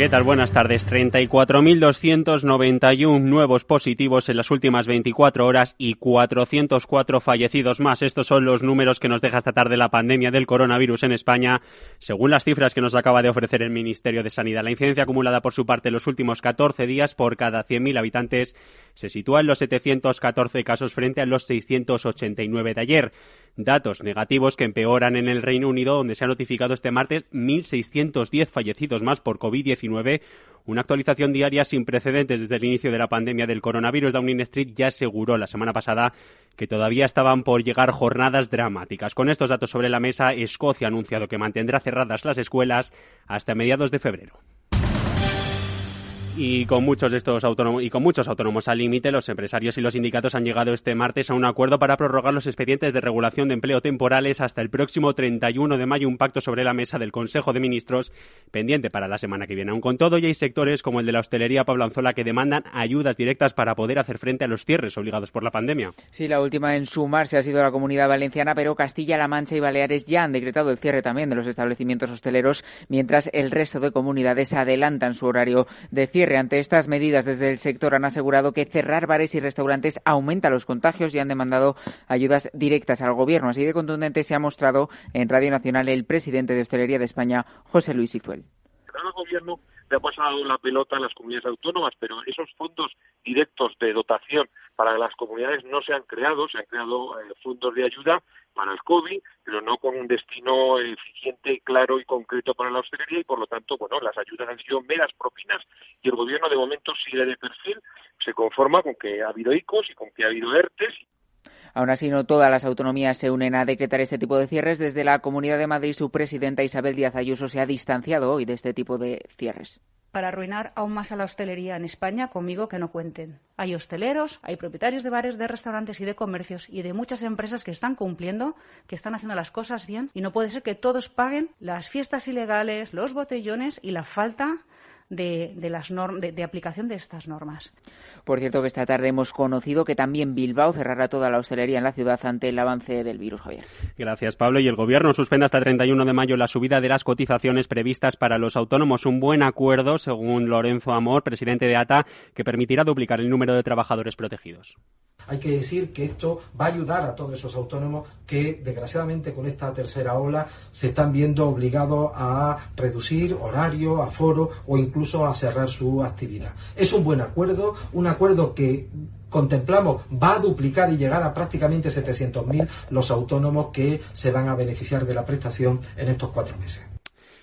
¿Qué tal? Buenas tardes. 34.291 nuevos positivos en las últimas 24 horas y 404 fallecidos más. Estos son los números que nos deja esta tarde la pandemia del coronavirus en España, según las cifras que nos acaba de ofrecer el Ministerio de Sanidad. La incidencia acumulada por su parte en los últimos 14 días por cada 100.000 habitantes se sitúa en los 714 casos frente a los 689 de ayer. Datos negativos que empeoran en el Reino Unido, donde se ha notificado este martes 1.610 fallecidos más por COVID-19, una actualización diaria sin precedentes desde el inicio de la pandemia del coronavirus. Downing Street ya aseguró la semana pasada que todavía estaban por llegar jornadas dramáticas. Con estos datos sobre la mesa, Escocia ha anunciado que mantendrá cerradas las escuelas hasta mediados de febrero. Y con muchos de estos autónomos y con muchos autónomos al límite, los empresarios y los sindicatos han llegado este martes a un acuerdo para prorrogar los expedientes de regulación de empleo temporales hasta el próximo 31 de mayo, un pacto sobre la mesa del Consejo de Ministros pendiente para la semana que viene. Aun con todo, ya hay sectores como el de la hostelería Pablo Anzola que demandan ayudas directas para poder hacer frente a los cierres obligados por la pandemia. Sí, la última en sumarse ha sido la Comunidad Valenciana, pero Castilla-La Mancha y Baleares ya han decretado el cierre también de los establecimientos hosteleros, mientras el resto de comunidades adelantan su horario de cierre ante estas medidas, desde el sector han asegurado que cerrar bares y restaurantes aumenta los contagios y han demandado ayudas directas al Gobierno. Así de contundente se ha mostrado en Radio Nacional el presidente de Hostelería de España, José Luis Izuel. El Gobierno le ha pasado la pelota a las comunidades autónomas, pero esos fondos directos de dotación para las comunidades no se han creado, se han creado eh, fondos de ayuda para el COVID, pero no con un destino eficiente, claro y concreto para la hostelería y por lo tanto, bueno, las ayudas han sido meras propinas y el gobierno de momento sigue de perfil, se conforma con que ha habido ICOs y con que ha habido ERTES Aún así, no todas las autonomías se unen a decretar este tipo de cierres. Desde la Comunidad de Madrid, su presidenta Isabel Díaz Ayuso se ha distanciado hoy de este tipo de cierres para arruinar aún más a la hostelería en España, conmigo que no cuenten. Hay hosteleros, hay propietarios de bares, de restaurantes y de comercios y de muchas empresas que están cumpliendo, que están haciendo las cosas bien y no puede ser que todos paguen las fiestas ilegales, los botellones y la falta de, las de, aplicación de estas normas. Por cierto, que esta tarde hemos conocido que también Bilbao cerrará toda la hostelería en la ciudad ante el avance del virus, Javier. Gracias, Pablo. Y el Gobierno suspende hasta el 31 de mayo la subida de las cotizaciones previstas para los autónomos. Un buen acuerdo, según Lorenzo Amor, presidente de ATA, que permitirá duplicar el número de trabajadores protegidos. Hay que decir que esto va a ayudar a todos esos autónomos que, desgraciadamente, con esta tercera ola se están viendo obligados a reducir horario, aforo o incluso a cerrar su actividad. Es un buen acuerdo, un acuerdo que contemplamos va a duplicar y llegar a prácticamente 700.000 los autónomos que se van a beneficiar de la prestación en estos cuatro meses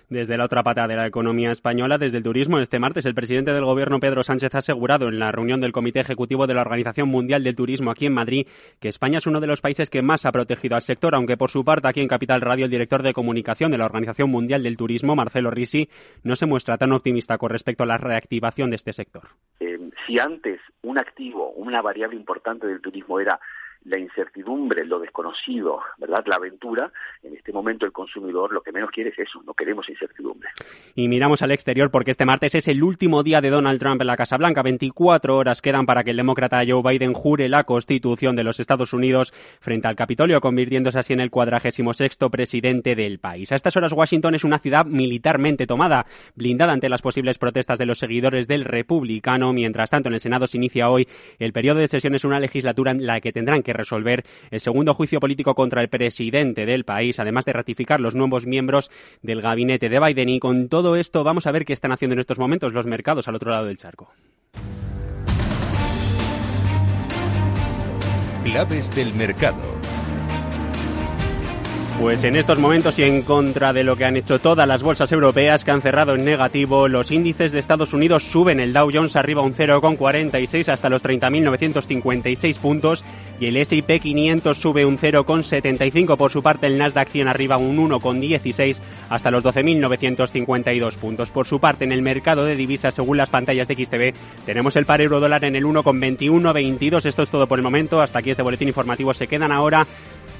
desde la otra pata de la economía española, desde el turismo. Este martes, el presidente del Gobierno, Pedro Sánchez, ha asegurado en la reunión del Comité Ejecutivo de la Organización Mundial del Turismo aquí en Madrid que España es uno de los países que más ha protegido al sector, aunque por su parte aquí en Capital Radio el director de comunicación de la Organización Mundial del Turismo, Marcelo Risi, no se muestra tan optimista con respecto a la reactivación de este sector. Eh, si antes un activo, una variable importante del turismo era la incertidumbre, lo desconocido, ¿verdad? La aventura, en este momento el consumidor lo que menos quiere es eso, no queremos incertidumbre. Y miramos al exterior porque este martes es el último día de Donald Trump en la Casa Blanca. 24 horas quedan para que el demócrata Joe Biden jure la Constitución de los Estados Unidos frente al Capitolio, convirtiéndose así en el cuadragésimo sexto presidente del país. A estas horas Washington es una ciudad militarmente tomada, blindada ante las posibles protestas de los seguidores del republicano. Mientras tanto, en el Senado se inicia hoy el periodo de sesiones, una legislatura en la que tendrán que resolver el segundo juicio político contra el presidente del país, además de ratificar los nuevos miembros del gabinete de Biden. Y con todo esto vamos a ver qué están haciendo en estos momentos los mercados al otro lado del charco. Claves del mercado. Pues en estos momentos y en contra de lo que han hecho todas las bolsas europeas que han cerrado en negativo, los índices de Estados Unidos suben. El Dow Jones arriba un 0,46 hasta los 30.956 puntos y el S&P 500 sube un 0,75. Por su parte, el Nasdaq 100 arriba un 1,16 hasta los 12.952 puntos. Por su parte, en el mercado de divisas, según las pantallas de XTV, tenemos el par euro dólar en el 1,2122. Esto es todo por el momento. Hasta aquí este boletín informativo. Se quedan ahora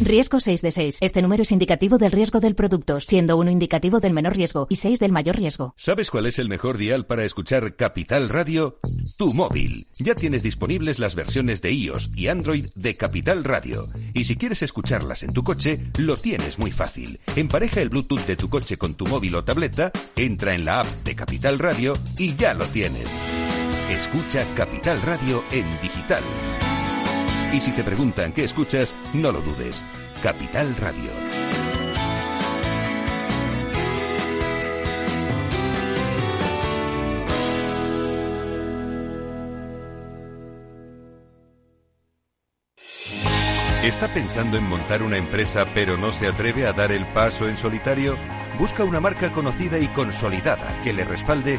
Riesgo 6 de 6. Este número es indicativo del riesgo del producto, siendo uno indicativo del menor riesgo y 6 del mayor riesgo. ¿Sabes cuál es el mejor dial para escuchar Capital Radio? Tu móvil. Ya tienes disponibles las versiones de iOS y Android de Capital Radio. Y si quieres escucharlas en tu coche, lo tienes muy fácil. Empareja el Bluetooth de tu coche con tu móvil o tableta, entra en la app de Capital Radio y ya lo tienes. Escucha Capital Radio en digital. Y si te preguntan qué escuchas, no lo dudes. Capital Radio. ¿Está pensando en montar una empresa pero no se atreve a dar el paso en solitario? Busca una marca conocida y consolidada que le respalde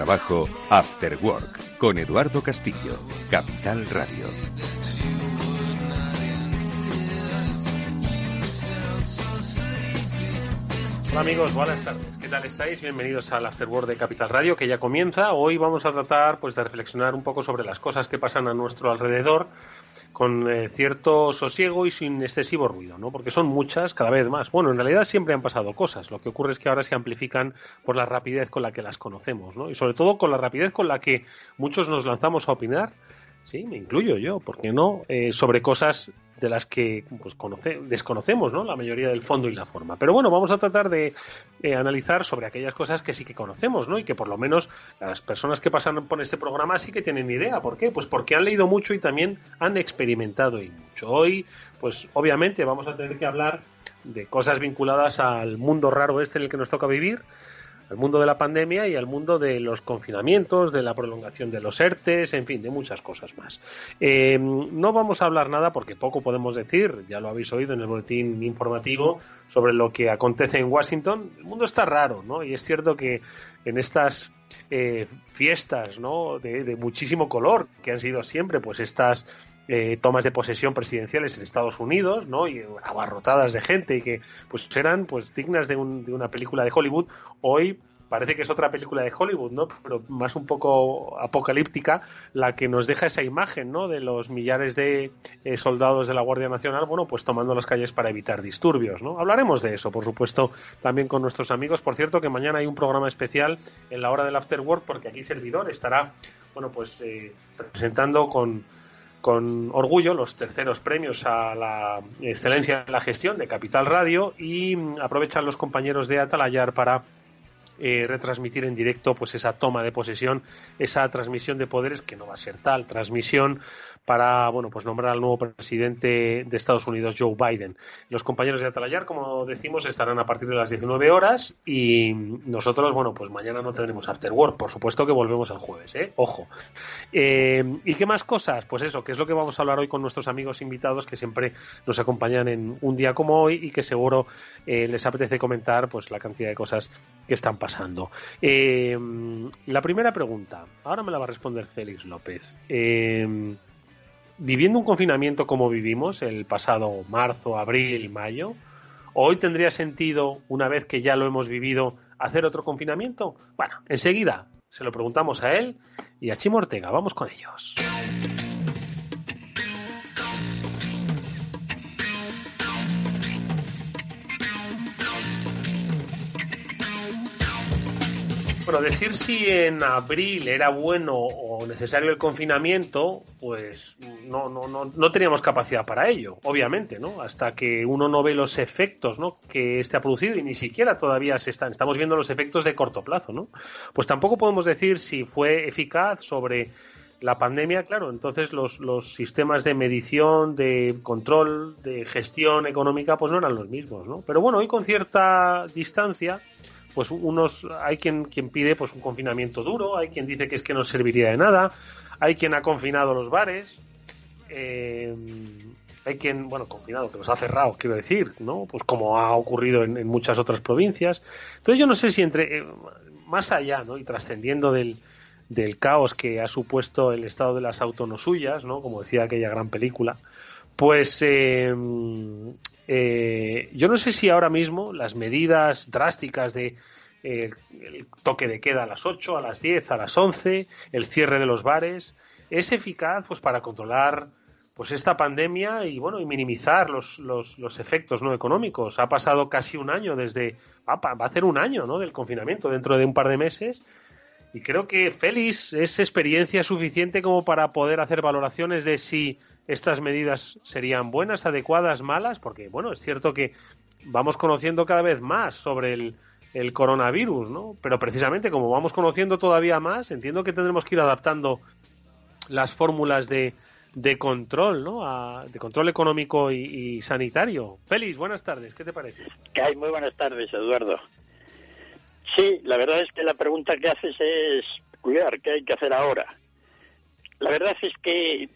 Trabajo, After Work, con Eduardo Castillo, Capital Radio. Hola amigos, buenas tardes. ¿Qué tal estáis? Bienvenidos al After Work de Capital Radio que ya comienza. Hoy vamos a tratar pues de reflexionar un poco sobre las cosas que pasan a nuestro alrededor con eh, cierto sosiego y sin excesivo ruido, ¿no? Porque son muchas, cada vez más. Bueno, en realidad siempre han pasado cosas. Lo que ocurre es que ahora se amplifican por la rapidez con la que las conocemos, ¿no? Y sobre todo con la rapidez con la que muchos nos lanzamos a opinar sí, me incluyo yo, ¿por qué no? Eh, sobre cosas de las que pues, desconocemos, ¿no? La mayoría del fondo y la forma. Pero bueno, vamos a tratar de eh, analizar sobre aquellas cosas que sí que conocemos, ¿no? Y que por lo menos las personas que pasan por este programa sí que tienen idea. ¿Por qué? Pues porque han leído mucho y también han experimentado y mucho. Hoy, pues obviamente vamos a tener que hablar de cosas vinculadas al mundo raro este en el que nos toca vivir, al mundo de la pandemia y al mundo de los confinamientos, de la prolongación de los ERTES, en fin, de muchas cosas más. Eh, no vamos a hablar nada porque poco podemos decir, ya lo habéis oído en el boletín informativo, sobre lo que acontece en Washington. El mundo está raro, ¿no? Y es cierto que en estas eh, fiestas, ¿no? De, de muchísimo color, que han sido siempre, pues estas eh, tomas de posesión presidenciales en Estados Unidos, ¿no? Y abarrotadas de gente y que pues eran pues dignas de, de una película de Hollywood. Hoy parece que es otra película de Hollywood, ¿no? Pero más un poco apocalíptica, la que nos deja esa imagen, ¿no? De los millares de eh, soldados de la Guardia Nacional, bueno, pues tomando las calles para evitar disturbios, ¿no? Hablaremos de eso, por supuesto, también con nuestros amigos. Por cierto, que mañana hay un programa especial en la hora del After Work, porque aquí Servidor estará, bueno, pues eh, presentando con con orgullo los terceros premios a la excelencia en la gestión de Capital Radio y aprovechan los compañeros de Atalayar para eh, retransmitir en directo pues esa toma de posesión, esa transmisión de poderes que no va a ser tal, transmisión para bueno pues nombrar al nuevo presidente de Estados Unidos Joe Biden. Los compañeros de Atalayar, como decimos, estarán a partir de las 19 horas y nosotros bueno pues mañana no tendremos after work, por supuesto que volvemos el jueves, ¿eh? ojo. Eh, ¿Y qué más cosas? Pues eso, que es lo que vamos a hablar hoy con nuestros amigos invitados que siempre nos acompañan en un día como hoy y que seguro eh, les apetece comentar pues la cantidad de cosas que están pasando. La primera pregunta, ahora me la va a responder Félix López viviendo un confinamiento como vivimos el pasado marzo, abril, mayo, hoy tendría sentido, una vez que ya lo hemos vivido, hacer otro confinamiento? Bueno, enseguida se lo preguntamos a él y a Chimo Ortega. Vamos con ellos. Bueno, decir si en abril era bueno o necesario el confinamiento, pues no, no, no, no teníamos capacidad para ello, obviamente, ¿no? Hasta que uno no ve los efectos, ¿no? Que este ha producido y ni siquiera todavía se están, estamos viendo los efectos de corto plazo, ¿no? Pues tampoco podemos decir si fue eficaz sobre la pandemia, claro, entonces los, los sistemas de medición, de control, de gestión económica, pues no eran los mismos, ¿no? Pero bueno, hoy con cierta distancia, pues unos hay quien quien pide pues un confinamiento duro, hay quien dice que es que no serviría de nada, hay quien ha confinado los bares, eh, hay quien, bueno, confinado, que los ha cerrado, quiero decir, ¿no? Pues como ha ocurrido en, muchas otras provincias. Entonces yo no sé si entre, eh, más allá, ¿no? Y trascendiendo del, del caos que ha supuesto el estado de las autonosuyas, ¿no? Como decía aquella gran película, pues eh, eh, yo no sé si ahora mismo las medidas drásticas de eh, el toque de queda a las 8, a las 10, a las 11, el cierre de los bares, es eficaz pues para controlar pues esta pandemia y bueno y minimizar los, los, los efectos no económicos. Ha pasado casi un año desde va, a hacer un año ¿no? del confinamiento dentro de un par de meses y creo que Félix es experiencia suficiente como para poder hacer valoraciones de si estas medidas serían buenas, adecuadas, malas, porque bueno, es cierto que vamos conociendo cada vez más sobre el, coronavirus, ¿no? Pero precisamente como vamos conociendo todavía más, entiendo que tendremos que ir adaptando las fórmulas de, de control, ¿no? de control económico y, sanitario. Félix, buenas tardes, ¿qué te parece? Que hay muy buenas tardes, Eduardo. Sí, la verdad es que la pregunta que haces es peculiar, ¿qué hay que hacer ahora? La verdad es que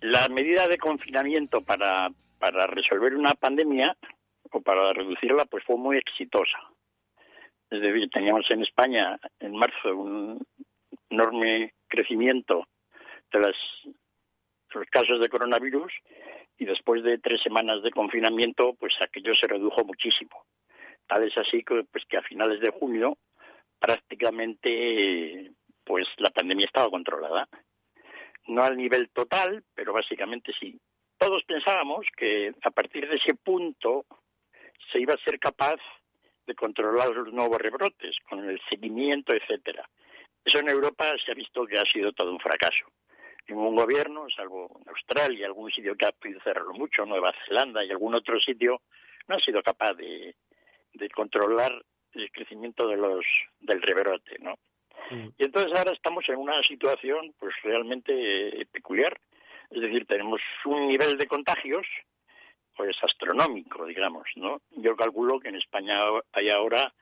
la medida de confinamiento para, para resolver una pandemia o para reducirla pues fue muy exitosa. Es decir, teníamos en España en marzo un enorme crecimiento de, las, los casos de coronavirus y después de tres semanas de confinamiento pues aquello se redujo muchísimo. Tal es así que, pues, que a finales de junio prácticamente pues la pandemia estaba controlada no al nivel total, pero básicamente sí. Todos pensábamos que a partir de ese punto se iba a ser capaz de controlar los nuevos rebrotes con el seguimiento, etcétera. Eso en Europa se ha visto que ha sido todo un fracaso. Ningún gobierno, salvo Australia, algún sitio que ha podido cerrarlo mucho, Nueva Zelanda y algún otro sitio, no ha sido capaz de, de controlar el crecimiento de los del rebrote, ¿no? Mm. Y entonces ahora estamos en una situación pues realmente peculiar. Es decir, tenemos un nivel de contagios pues astronómico, digamos, ¿no? Yo calculo que en España hay ahora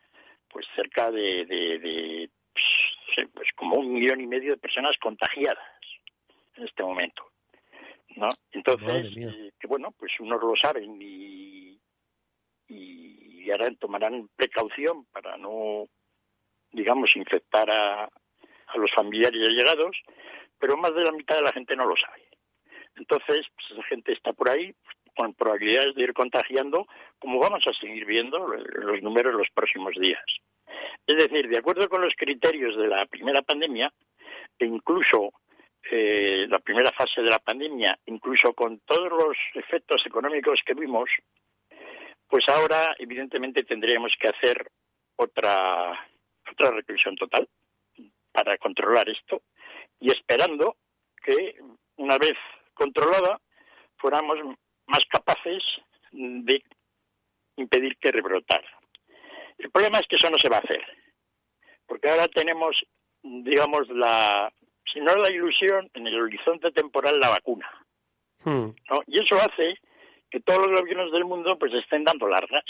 pues cerca de, de, pues, pues, como un millón y medio de personas contagiadas en este momento, ¿no? Entonces, eh, que bueno, pues unos lo saben y, y ahora tomarán precaución para no digamos, infectar a, a los familiares llegados, pero más de la mitad de la gente no lo sabe. Entonces, pues, esa gente está por ahí con probabilidades de ir contagiando, como vamos a seguir viendo los números los próximos días. Es decir, de acuerdo con los criterios de la primera pandemia, e incluso eh, la primera fase de la pandemia, incluso con todos los efectos económicos que vimos, pues ahora evidentemente tendríamos que hacer otra otra reclusión total para controlar esto y esperando que una vez controlada fuéramos más capaces de impedir que rebrotara. El problema es que eso no se va a hacer, porque ahora tenemos, digamos, la, si no la ilusión, en el horizonte temporal la vacuna. Hmm. Y eso hace que todos los gobiernos del mundo pues estén dando largas.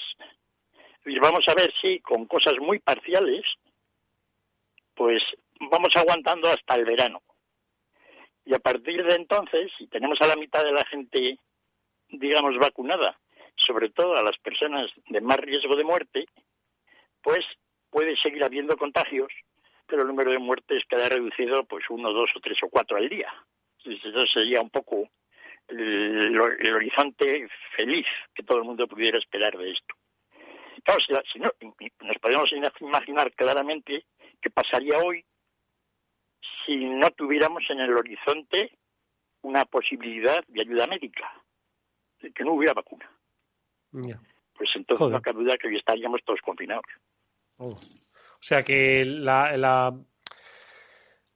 Y vamos a ver si con cosas muy parciales pues vamos aguantando hasta el verano. Y a partir de entonces, si tenemos a la mitad de la gente, digamos, vacunada, sobre todo a las personas de más riesgo de muerte, pues puede seguir habiendo contagios, pero el número de muertes queda reducido pues uno, dos o tres o cuatro al día. Entonces, eso sería un poco el, horizonte feliz que todo el mundo pudiera esperar de esto. Claro, si, no, nos podemos imaginar claramente qué pasaría hoy si no tuviéramos en el horizonte una posibilidad de ayuda médica, de que no hubiera vacuna. Pues entonces no cabe duda que hoy estaríamos todos confinados. Oh. O sea que la, la,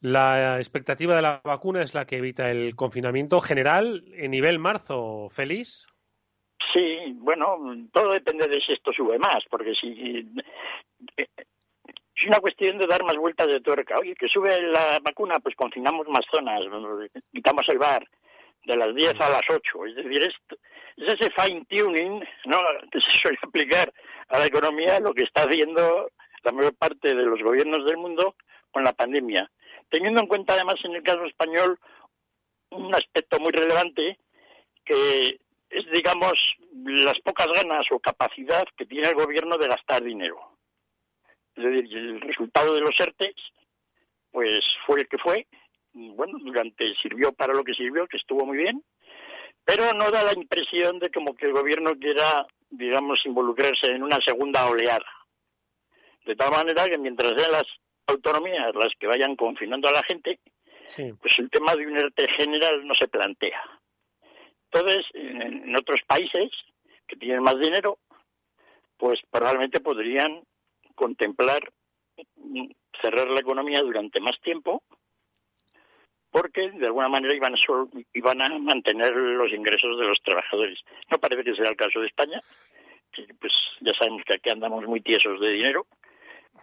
la expectativa de la vacuna es la que evita el confinamiento general en nivel marzo. ¿Feliz? Sí, bueno, todo depende de si esto sube más, porque si eh, es una cuestión de dar más vueltas de tuerca. Oye, que sube la vacuna, pues confinamos más zonas, quitamos el bar de las 10 a las 8. Es decir, es, es ese fine tuning ¿no? que se suele aplicar a la economía, lo que está haciendo la mayor parte de los gobiernos del mundo con la pandemia. Teniendo en cuenta además en el caso español un aspecto muy relevante que es, digamos, las pocas ganas o capacidad que tiene el gobierno de gastar dinero. Es decir, el resultado de los ERTES, pues fue el que fue. Bueno, durante sirvió para lo que sirvió, que estuvo muy bien, pero no da la impresión de como que el gobierno quiera, digamos, involucrarse en una segunda oleada. De tal manera que mientras sean las autonomías las que vayan confinando a la gente, pues el tema de un ERTE general no se plantea. Entonces, en otros países que tienen más dinero, pues probablemente podrían contemplar cerrar la economía durante más tiempo porque de alguna manera iban, iban a mantener los ingresos de los trabajadores. No parece que sea el caso de España, que pues ya sabemos que aquí andamos muy tiesos de dinero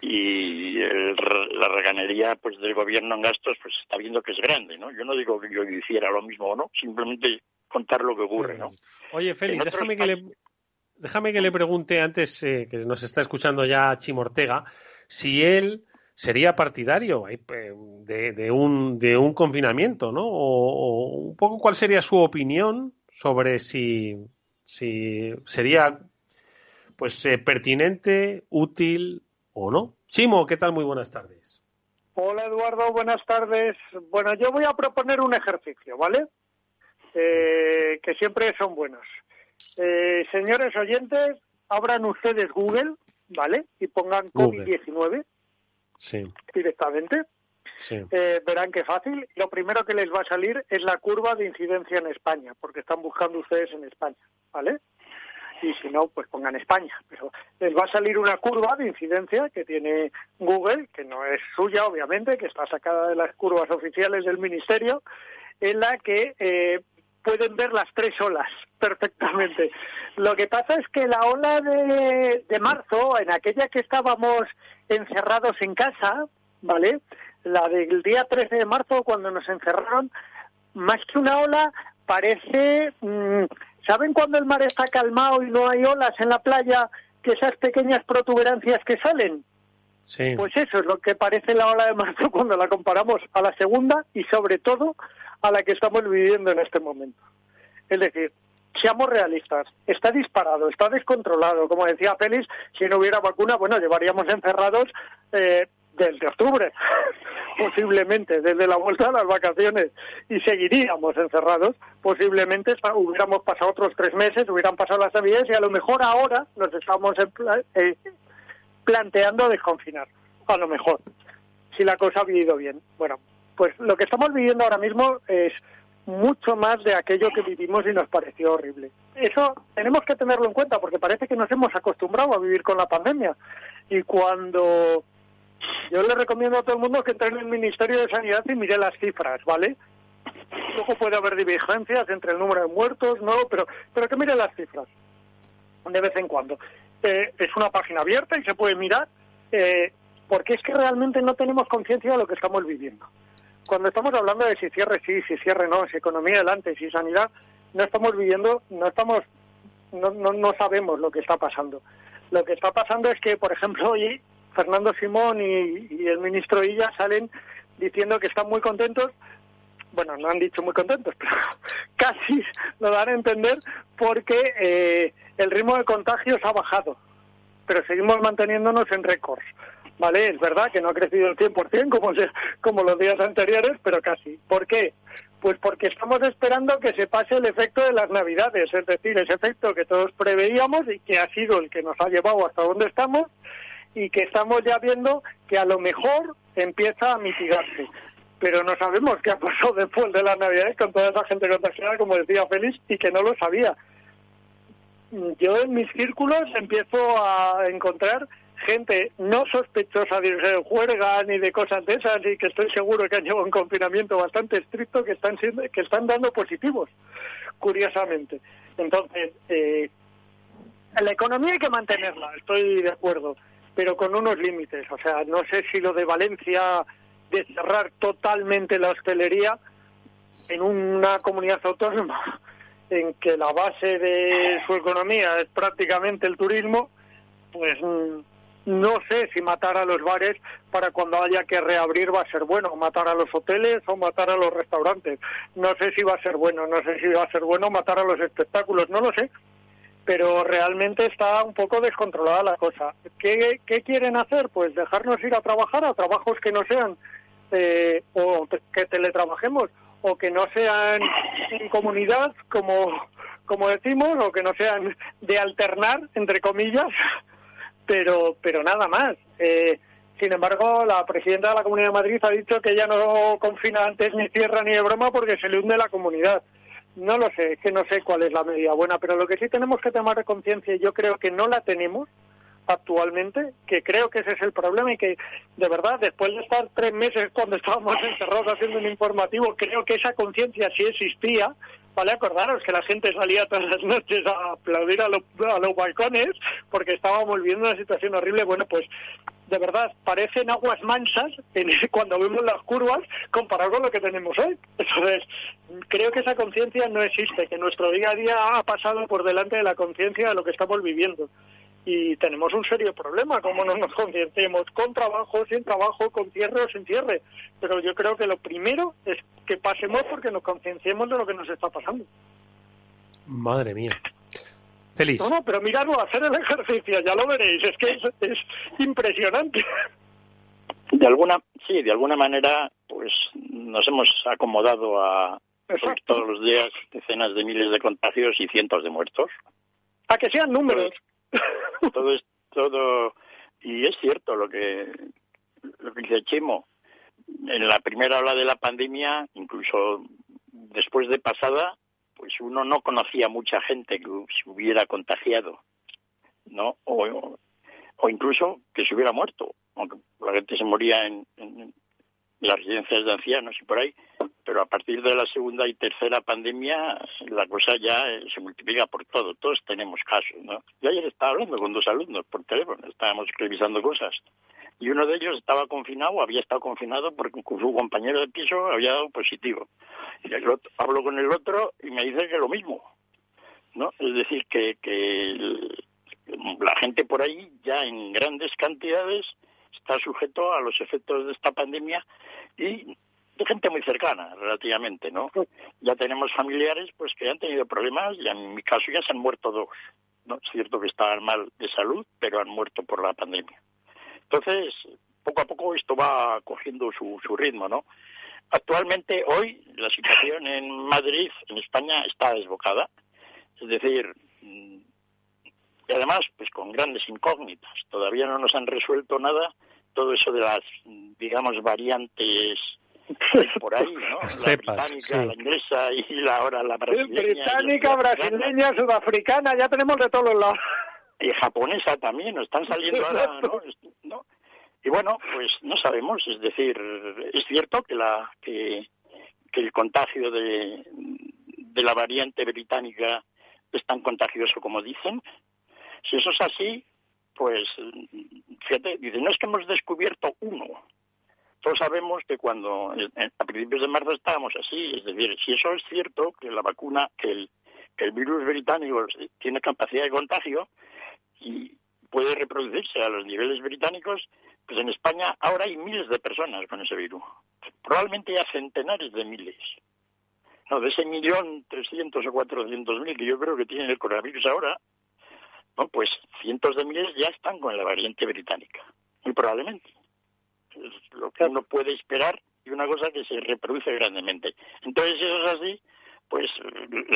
y la reganería pues del gobierno en gastos pues está viendo que es grande, ¿no? Yo no digo que yo hiciera lo mismo o no, simplemente contar lo que ocurre, ¿no? Oye, Félix, déjame que, le, déjame que le pregunte antes, eh, que nos está escuchando ya Chimortega, si él sería partidario eh, de, un, confinamiento, ¿no? O, un poco cuál sería su opinión sobre si, si sería pues eh, pertinente, útil o no. Chimo, ¿qué tal? Muy buenas tardes. Hola Eduardo, buenas tardes. Bueno, yo voy a proponer un ejercicio, ¿vale? Eh, que siempre son buenos. Eh, señores oyentes, abran ustedes Google, ¿vale? Y pongan COVID-19 directamente. Eh, verán que fácil. Lo primero que les va a salir es la curva de incidencia en España, porque están buscando ustedes en España, ¿vale? Y si no, pues pongan España. Pero les va a salir una curva de incidencia que tiene Google, que no es suya, obviamente, que está sacada de las curvas oficiales del Ministerio, en la que eh, pueden ver las tres olas perfectamente. Lo que pasa es que la ola de, de marzo, en aquella que estábamos encerrados en casa, ¿vale? La del día 13 de marzo, cuando nos encerraron, más que una ola, parece... Mm, ¿Saben cuando el mar está calmado y no hay olas en la playa? Que esas pequeñas protuberancias que salen. Sí. Pues eso es lo que parece la ola de marzo cuando la comparamos a la segunda y sobre todo a la que estamos viviendo en este momento. Es decir, seamos realistas, está disparado, está descontrolado. Como decía Félix, si no hubiera vacuna, bueno, llevaríamos encerrados eh, desde octubre, posiblemente, desde la vuelta a las vacaciones, y seguiríamos encerrados. Posiblemente hubiéramos pasado otros tres meses, hubieran pasado las navidades y a lo mejor ahora nos estamos eh, planteando desconfinar, a lo mejor, si la cosa ha ido bien. Bueno, pues lo que estamos viviendo ahora mismo es mucho más de aquello que vivimos y nos pareció horrible. Eso tenemos que tenerlo en cuenta porque parece que nos hemos acostumbrado a vivir con la pandemia. Y cuando yo le recomiendo a todo el mundo que entre en el Ministerio de Sanidad y mire las cifras, ¿vale? Luego puede haber divergencias entre el número de muertos, no, pero, pero que mire las cifras de vez en cuando. Eh, es una página abierta y se puede mirar eh, porque es que realmente no tenemos conciencia de lo que estamos viviendo cuando estamos hablando de si cierre sí, si cierre no, si economía adelante, si sanidad, no estamos viviendo, no estamos, no, no, sabemos lo que está pasando. Lo que está pasando es que, por ejemplo, hoy Fernando Simón y, el ministro Illa salen diciendo que están muy contentos. Bueno, no han dicho muy contentos, pero casi lo dan a entender porque eh, el ritmo de contagios ha bajado, pero seguimos manteniéndonos en récords. ¿Vale? Es verdad que no ha crecido el 100% como, como los días anteriores, pero casi. ¿Por qué? Pues porque estamos esperando que se pase el efecto de las Navidades, es decir, ese efecto que todos preveíamos y que ha sido el que nos ha llevado hasta donde estamos y que estamos ya viendo que a lo mejor empieza a mitigarse. Pero no sabemos qué ha pasado después de las Navidades con toda esa gente contagiada, como decía Félix, y que no lo sabía. Yo en mis círculos empiezo a encontrar gente no sospechosa de juerga ni de cosas de esas y que estoy seguro que han llevado un confinamiento bastante estricto que están siendo, que están dando positivos curiosamente. Entonces eh, la economía hay que mantenerla estoy de acuerdo pero con unos límites. O sea no sé si lo de Valencia de cerrar totalmente la hostelería en una comunidad autónoma en que la base de su economía es prácticamente el turismo pues mm, no sé si matar a los bares para cuando haya que reabrir va a ser bueno, matar a los hoteles o matar a los restaurantes. No sé si va a ser bueno, no sé si va a ser bueno matar a los espectáculos, no lo sé. Pero realmente está un poco descontrolada la cosa. ¿Qué, quieren hacer? Pues dejarnos ir a trabajar a trabajos que no sean eh, o que teletrabajemos o que no sean en comunidad como como decimos o que no sean de alternar entre comillas pero, pero nada más. Eh, sin embargo, la presidenta de la Comunidad de Madrid ha dicho que ella no confina antes ni cierra ni de broma porque se le hunde la comunidad. No lo sé, es que no sé cuál es la medida buena, pero lo que sí tenemos que tomar conciencia, yo creo que no la tenemos actualmente, que creo que ese es el problema y que, de verdad, después de estar tres meses cuando estábamos encerrados haciendo un informativo, creo que esa conciencia sí existía Vale, acordaros que la gente salía todas las noches a aplaudir a, los balcones porque estábamos viendo una situación horrible. Bueno, pues de verdad, parecen aguas mansas cuando vemos las curvas comparado con lo que tenemos hoy. Entonces, creo que esa conciencia no existe, que nuestro día a día ha pasado por delante de la conciencia de lo que estamos viviendo y tenemos un serio problema, como no nos concienciemos, con trabajo, sin trabajo, con cierre o sin cierre. Pero yo creo que lo primero es que pasemos porque nos concienciemos de lo que nos está pasando. Madre mía. Feliz. No, no, pero miradlo, hacer el ejercicio, ya lo veréis, es que es, impresionante. De alguna, sí, de alguna manera, pues nos hemos acomodado a todos los días decenas de miles de contagios y cientos de muertos. A que sean números. todo es todo. Y es cierto lo que lo que dice Chemo en la primera ola de la pandemia incluso después de pasada pues uno no conocía mucha gente que se hubiera contagiado no o, o incluso que se hubiera muerto aunque la gente se moría en las residencias de ancianos y por ahí pero a partir de la segunda y tercera pandemia la cosa ya eh, se multiplica por todo, todos tenemos casos, ¿no? Yo ayer estaba hablando con dos alumnos por teléfono, estábamos revisando cosas, y uno de ellos estaba confinado, había estado confinado porque su compañero de piso había dado positivo. Y el hablo con el otro y me dice que lo mismo, ¿no? Es decir, que, que la gente por ahí ya en grandes cantidades está sujeto a los efectos de esta pandemia y de gente muy cercana, relativamente, ¿no? Ya tenemos familiares pues que han tenido problemas y en mi caso ya se han muerto dos. ¿no? Es cierto que estaban mal de salud, pero han muerto por la pandemia. Entonces, poco a poco esto va cogiendo su, su ritmo, ¿no? Actualmente, hoy, la situación en Madrid, en España, está desbocada. Es decir, y además, pues con grandes incógnitas. Todavía no nos han resuelto nada todo eso de las, digamos, variantes por ahí, ¿no? La británica, la inglesa y la, ahora la brasileña. Británica, brasileña, sudafricana, ya tenemos de todos lados. Y japonesa también, nos están saliendo ahora, ¿no? Y bueno, pues no sabemos, es decir, es cierto que la que, que el contagio de, de la variante británica es tan contagioso como dicen. Si eso es así, pues fíjate, dicen, no es que hemos descubierto uno, todos sabemos que cuando a principios de marzo estábamos así, es decir, si eso es cierto, que la vacuna, que el, el virus británico tiene capacidad de contagio y puede reproducirse a los niveles británicos, pues en España ahora hay miles de personas con ese virus, probablemente ya centenares de miles. No, de ese millón trescientos o cuatrocientos mil que yo creo que tienen el coronavirus ahora, pues cientos de miles ya están con la variante británica, muy probablemente. Es lo que uno puede esperar y una cosa que se reproduce grandemente. Entonces, si eso es así, pues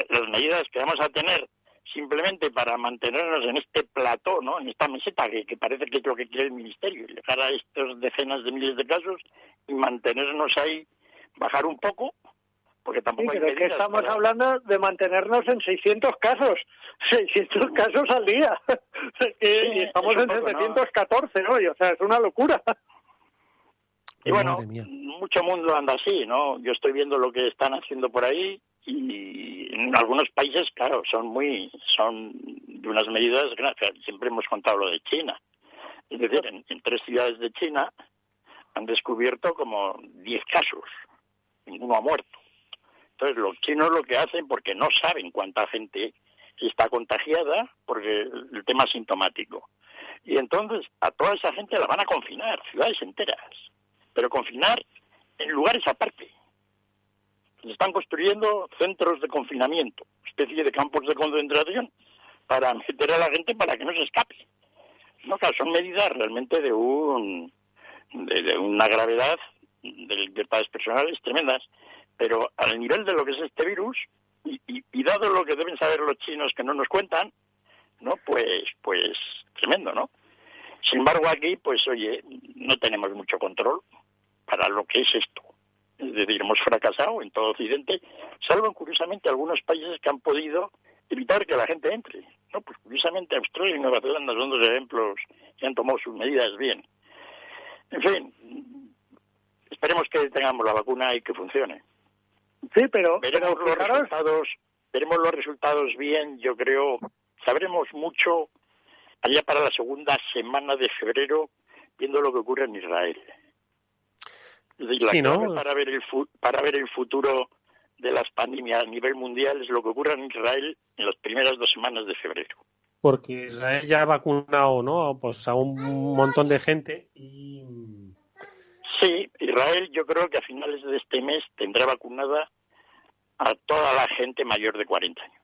las medidas que vamos a tener simplemente para mantenernos en este plató, ¿no? en esta meseta que, parece que es lo que quiere el Ministerio, dejar a estos decenas de miles de casos y mantenernos ahí, bajar un poco, porque tampoco sí, pero que estamos hablando de mantenernos en 600 casos, 600 casos al día, y estamos en 714 hoy, o sea, es una locura. Y bueno, mucho mundo anda así, ¿no? Yo estoy viendo lo que están haciendo por ahí y en algunos países, claro, son muy, son de unas medidas, siempre hemos contado lo de China. Es decir, en, tres ciudades de China han descubierto como 10 casos, ninguno ha muerto. Entonces, los chinos lo que hacen, porque no saben cuánta gente está contagiada, porque el tema es sintomático. Y entonces a toda esa gente la van a confinar, ciudades enteras, pero confinar en lugares aparte se están construyendo centros de confinamiento, especie de campos de concentración, para meter a la gente para que no se escape. No, son medidas realmente de un de, una gravedad de libertades personales tremendas, pero al nivel de lo que es este virus y, dado lo que deben saber los chinos que no nos cuentan, no, pues, pues tremendo, ¿no? Sin embargo, aquí, pues, oye, no tenemos mucho control para lo que es esto. Es decir, hemos fracasado en todo Occidente, salvo curiosamente algunos países que han podido evitar que la gente entre. No, pues curiosamente Australia y Nueva Zelanda son dos ejemplos que han tomado sus medidas bien. En fin, esperemos que tengamos la vacuna y que funcione. Sí, pero veremos los resultados, veremos los resultados bien. Yo creo sabremos mucho allá para la segunda semana de febrero, viendo lo que ocurre en Israel para, ver el para ver el futuro de las pandemias a nivel mundial es lo que ocurre en Israel en las primeras dos semanas de febrero. Porque Israel ya ha vacunado ¿no? pues a un montón de gente y... Sí, Israel yo creo que a finales de este mes tendrá vacunada a toda la gente mayor de 40 años.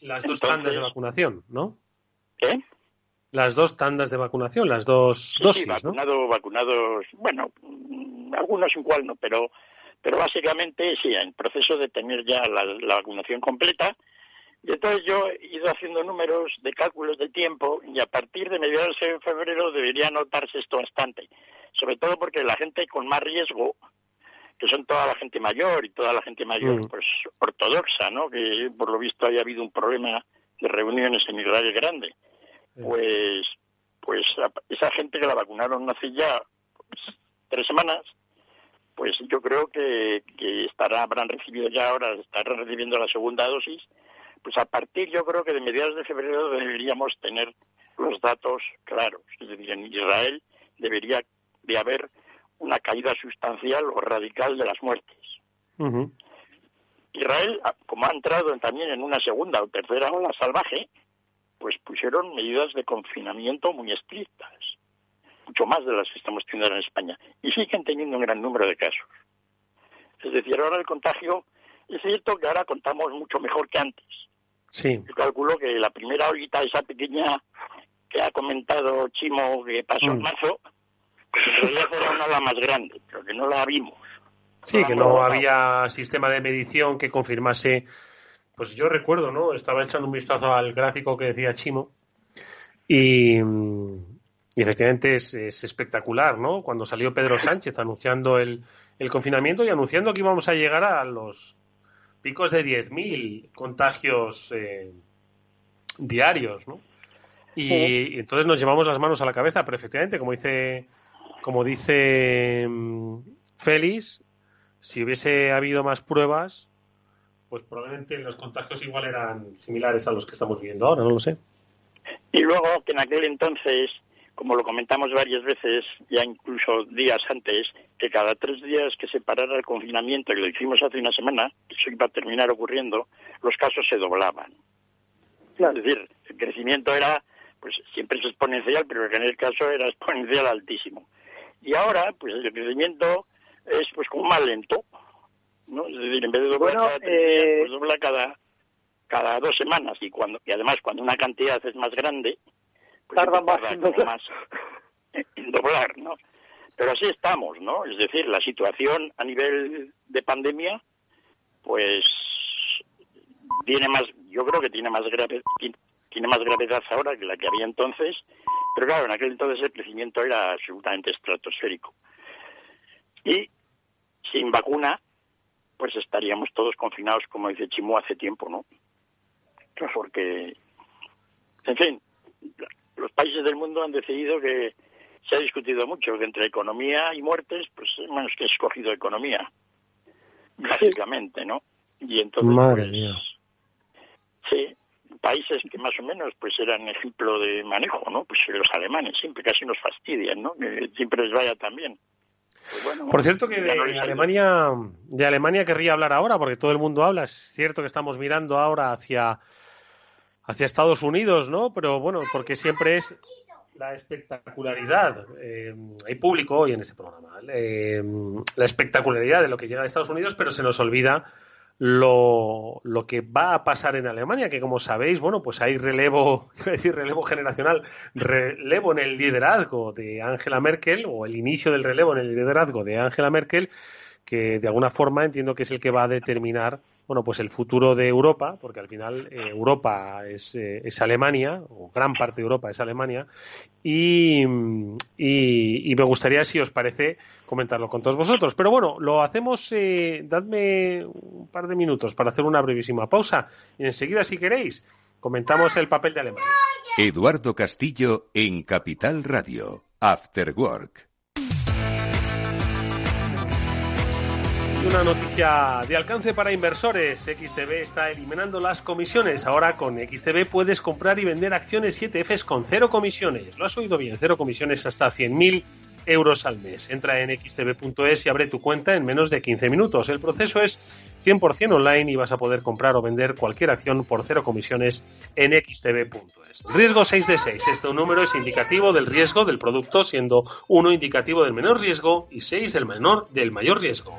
Las dos tandas de vacunación, ¿no? ¿Qué? las dos tandas de vacunación, las dos dosis, sí, vacunado, vacunados, bueno, algunos igual no, pero pero básicamente sí, en proceso de tener ya la, vacunación completa. Y entonces yo he ido haciendo números de cálculos de tiempo y a partir de mediados de febrero debería notarse esto bastante. Sobre todo porque la gente con más riesgo, que son toda la gente mayor y toda la gente mayor mm. pues ortodoxa, ¿no? Que por lo visto haya habido un problema de reuniones en Israel grande pues pues esa gente que la vacunaron hace ya pues, tres semanas, pues yo creo que, que estará, habrán recibido ya ahora, estarán recibiendo la segunda dosis, pues a partir yo creo que de mediados de febrero deberíamos tener los datos claros. Es decir, en Israel debería de haber una caída sustancial o radical de las muertes. Israel, como ha entrado también en una segunda o tercera ola salvaje, pues pusieron medidas de confinamiento muy estrictas, mucho más de las que estamos teniendo en España, y siguen teniendo un gran número de casos. Es decir, ahora el contagio, es cierto que ahora contamos mucho mejor que antes. Sí. Yo calculo que la primera olita, esa pequeña que ha comentado Chimo que pasó mm. marzo, en realidad era una la más grande, pero que no la vimos. Sí, que no había sistema de medición que confirmase pues yo recuerdo, ¿no? Estaba echando un vistazo al gráfico que decía Chimo y, efectivamente es, espectacular, ¿no? Cuando salió Pedro Sánchez anunciando el, confinamiento y anunciando que íbamos a llegar a los picos de 10.000 contagios eh, diarios, ¿no? Y, entonces nos llevamos las manos a la cabeza, pero efectivamente, como dice, como dice mm, Félix, si hubiese habido más pruebas, pues probablemente los contagios igual eran similares a los que estamos viendo ahora, no lo sé. Y luego que en aquel entonces, como lo comentamos varias veces, ya incluso días antes, que cada tres días que se parara el confinamiento, y lo hicimos hace una semana, eso iba a terminar ocurriendo, los casos se doblaban. Es decir, el crecimiento era, pues siempre es exponencial, pero en el caso era exponencial altísimo. Y ahora, pues el crecimiento es pues como más lento, ¿no? Es decir, en vez de doblar cada eh, pues dobla cada, cada dos semanas y cuando y además cuando una cantidad es más grande, pues tarda más, en más en doblar, ¿no? Pero así estamos, ¿no? Es decir, la situación a nivel de pandemia, pues tiene más, yo creo que tiene más gravedad, tiene más gravedad ahora que la que había entonces, pero claro, en aquel entonces el crecimiento era absolutamente estratosférico. Y sin vacuna, pues estaríamos todos confinados, como dice Chimú, hace tiempo, ¿no? Porque, en fin, los países del mundo han decidido que se ha discutido mucho que entre economía y muertes, pues menos que he escogido economía, básicamente, ¿no? Y entonces, Madre pues, mía. sí, países que más o menos pues eran ejemplo de manejo, ¿no? Pues los alemanes siempre casi nos fastidian, ¿no? Que siempre les vaya tan bien. Pues bueno, Por cierto que no de. Alemania, de Alemania querría hablar ahora, porque todo el mundo habla. Es cierto que estamos mirando ahora hacia, hacia Estados Unidos, ¿no? Pero bueno, porque siempre es la espectacularidad. eh, hay público hoy en este programa. eh, la espectacularidad de lo que llega de Estados Unidos, pero se nos olvida lo, lo que va a pasar en Alemania, que como sabéis, bueno, pues hay relevo, iba a decir relevo generacional, relevo en el liderazgo de Angela Merkel, o el inicio del relevo en el liderazgo de Angela Merkel, que de alguna forma entiendo que es el que va a determinar bueno pues el futuro de Europa porque al final eh, Europa es, eh, es Alemania o gran parte de Europa es Alemania y, me gustaría si os parece comentarlo con todos vosotros pero bueno lo hacemos eh, dadme un par de minutos para hacer una brevísima pausa y enseguida si queréis comentamos el papel de Alemania Eduardo Castillo en Capital Radio. After Work. Una noticia de alcance para inversores. XTB está eliminando las comisiones. Ahora con XTB puedes comprar y vender acciones 7Fs con cero comisiones. Lo has oído bien, cero comisiones hasta 100.000 euros al mes. Entra en xtb.es y abre tu cuenta en menos de 15 minutos. El proceso es 100% online y vas a poder comprar o vender cualquier acción por cero comisiones en xtb.es. Riesgo 6 de 6. Este número es indicativo del riesgo del producto, siendo 1 indicativo del menor riesgo y 6 del menor del mayor riesgo.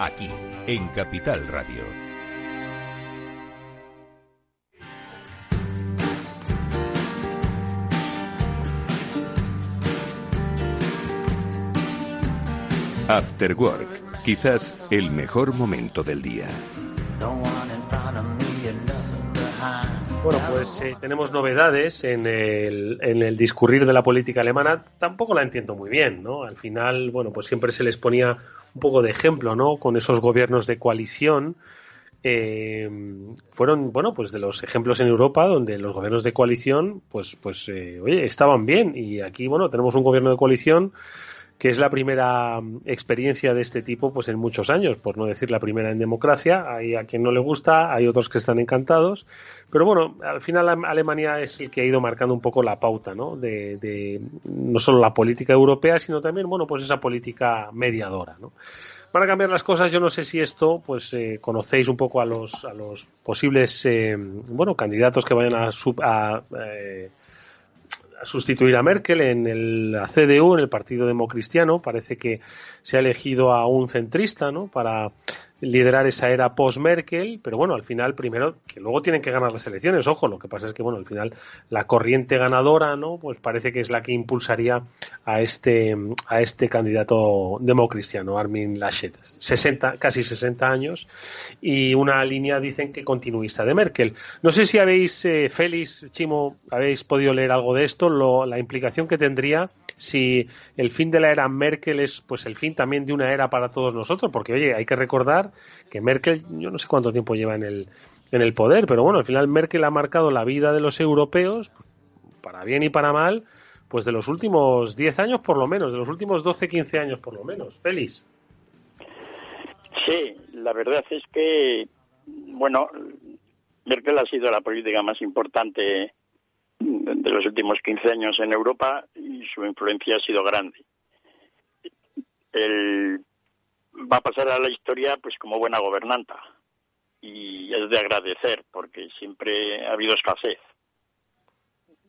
Aquí, en Capital Radio. After Work, quizás el mejor momento del día. Bueno, pues eh, tenemos novedades en el, en el discurrir de la política alemana. Tampoco la entiendo muy bien, ¿no? Al final, bueno, pues siempre se les ponía un poco de ejemplo, ¿no? Con esos gobiernos de coalición. Eh, fueron, bueno, pues de los ejemplos en Europa donde los gobiernos de coalición, pues, pues, eh, oye, estaban bien. Y aquí, bueno, tenemos un gobierno de coalición que es la primera mm, experiencia de este tipo pues en muchos años, por no decir la primera en democracia. Hay a quien no le gusta, hay otros que están encantados, pero bueno, al final Alemania es el que ha ido marcando un poco la pauta, ¿no? De, de no solo la política europea, sino también, bueno, pues esa política mediadora, ¿no? Van a cambiar las cosas. Yo no sé si esto, pues, eh, conocéis un poco a los, a los posibles, eh, bueno, candidatos que vayan a, sub, a eh, sustituir a Merkel en el la CDU, en el Partido Democristiano. Parece que se ha elegido a un centrista, ¿no? Para liderar esa era post-Merkel, pero bueno, al final, primero, que luego tienen que ganar las elecciones, ojo, lo que pasa es que, bueno, al final la corriente ganadora, ¿no? Pues parece que es la que impulsaría a este, a este candidato democristiano, Armin Laschet, 60, casi 60 años, y una línea, dicen que continuista de Merkel. No sé si habéis, eh, Félix, Chimo, habéis podido leer algo de esto, lo, la implicación que tendría si el fin de la era Merkel es pues el fin también de una era para todos nosotros, porque oye, hay que recordar que Merkel, yo no sé cuánto tiempo lleva en el, en el poder, pero bueno, al final Merkel ha marcado la vida de los europeos, para bien y para mal, pues de los últimos 10 años por lo menos, de los últimos 12, 15 años por lo menos. Félix. Sí, la verdad es que, bueno, Merkel ha sido la política más importante de los últimos 15 años en Europa y su influencia ha sido grande. Él va a pasar a la historia pues como buena gobernanta y es de agradecer porque siempre ha habido escasez.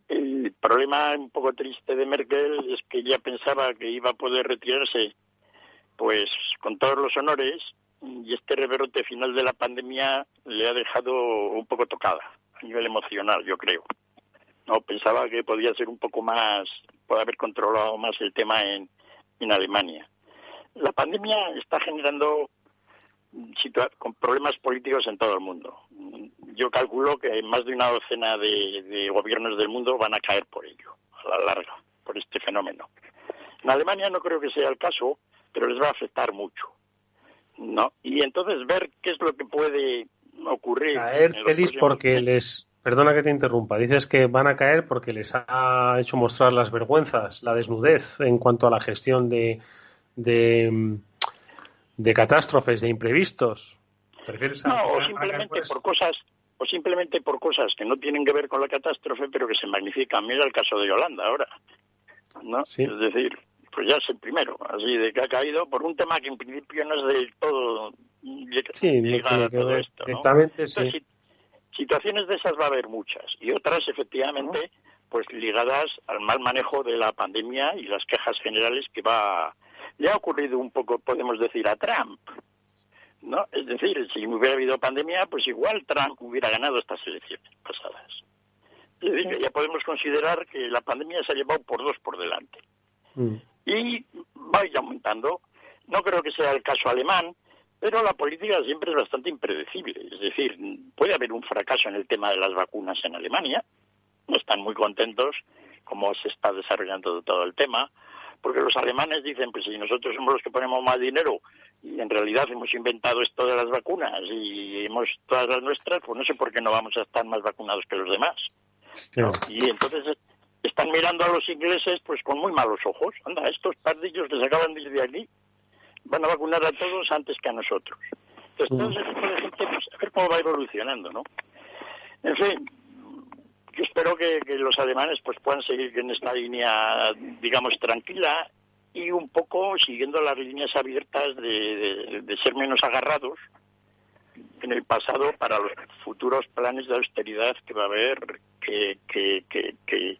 El problema un poco triste de Merkel es que ella pensaba que iba a poder retirarse pues con todos los honores y este rebrote final de la pandemia le ha dejado un poco tocada a nivel emocional, yo creo. No pensaba que podía ser un poco más, puede haber controlado más el tema en, en Alemania. La pandemia está generando con problemas políticos en todo el mundo. Yo calculo que más de una docena de, de, gobiernos del mundo van a caer por ello, a la larga, por este fenómeno. En Alemania no creo que sea el caso, pero les va a afectar mucho. ¿no? Y entonces ver qué es lo que puede ocurrir. Caer, feliz porque les. Perdona que te interrumpa. Dices que van a caer porque les ha hecho mostrar las vergüenzas, la desnudez en cuanto a la gestión de, de, de catástrofes, de imprevistos. no, o simplemente por cosas o simplemente por cosas que no tienen que ver con la catástrofe, pero que se magnifican. Mira el caso de Yolanda ahora, ¿no? Es decir, pues ya es el primero, así de que ha caído por un tema que en principio no es del todo sí, ligado a todo esto. sí. Situaciones de esas va a haber muchas. Y otras efectivamente pues ligadas al mal manejo de la pandemia y las quejas generales que va le ha ocurrido un poco podemos decir a Trump no es decir si hubiera habido pandemia pues igual Trump hubiera ganado estas elecciones pasadas. Es decir, que ya podemos considerar que la pandemia se ha llevado por dos por delante. Mm. Y vaya aumentando. No creo que sea el caso alemán, pero la política siempre es bastante impredecible. Es decir, puede haber un fracaso en el tema de las vacunas en Alemania. No están muy contentos como se está desarrollando todo el tema, porque los alemanes dicen, pues si nosotros somos los que ponemos más dinero y en realidad hemos inventado esto de las vacunas y hemos todas las nuestras, pues no sé por qué no vamos a estar más vacunados que los demás. Y entonces están mirando a los ingleses pues con muy malos ojos. Anda, estos pardillos que se acaban de ir de aquí van a vacunar a todos antes que a nosotros. Entonces, todo ese tipo de gente, pues, a ver cómo va evolucionando, ¿no? En fin, yo espero que, los alemanes pues puedan seguir en esta línea, digamos, tranquila y un poco siguiendo las líneas abiertas de, de ser menos agarrados en el pasado para los futuros planes de austeridad que va a haber que, que, que, que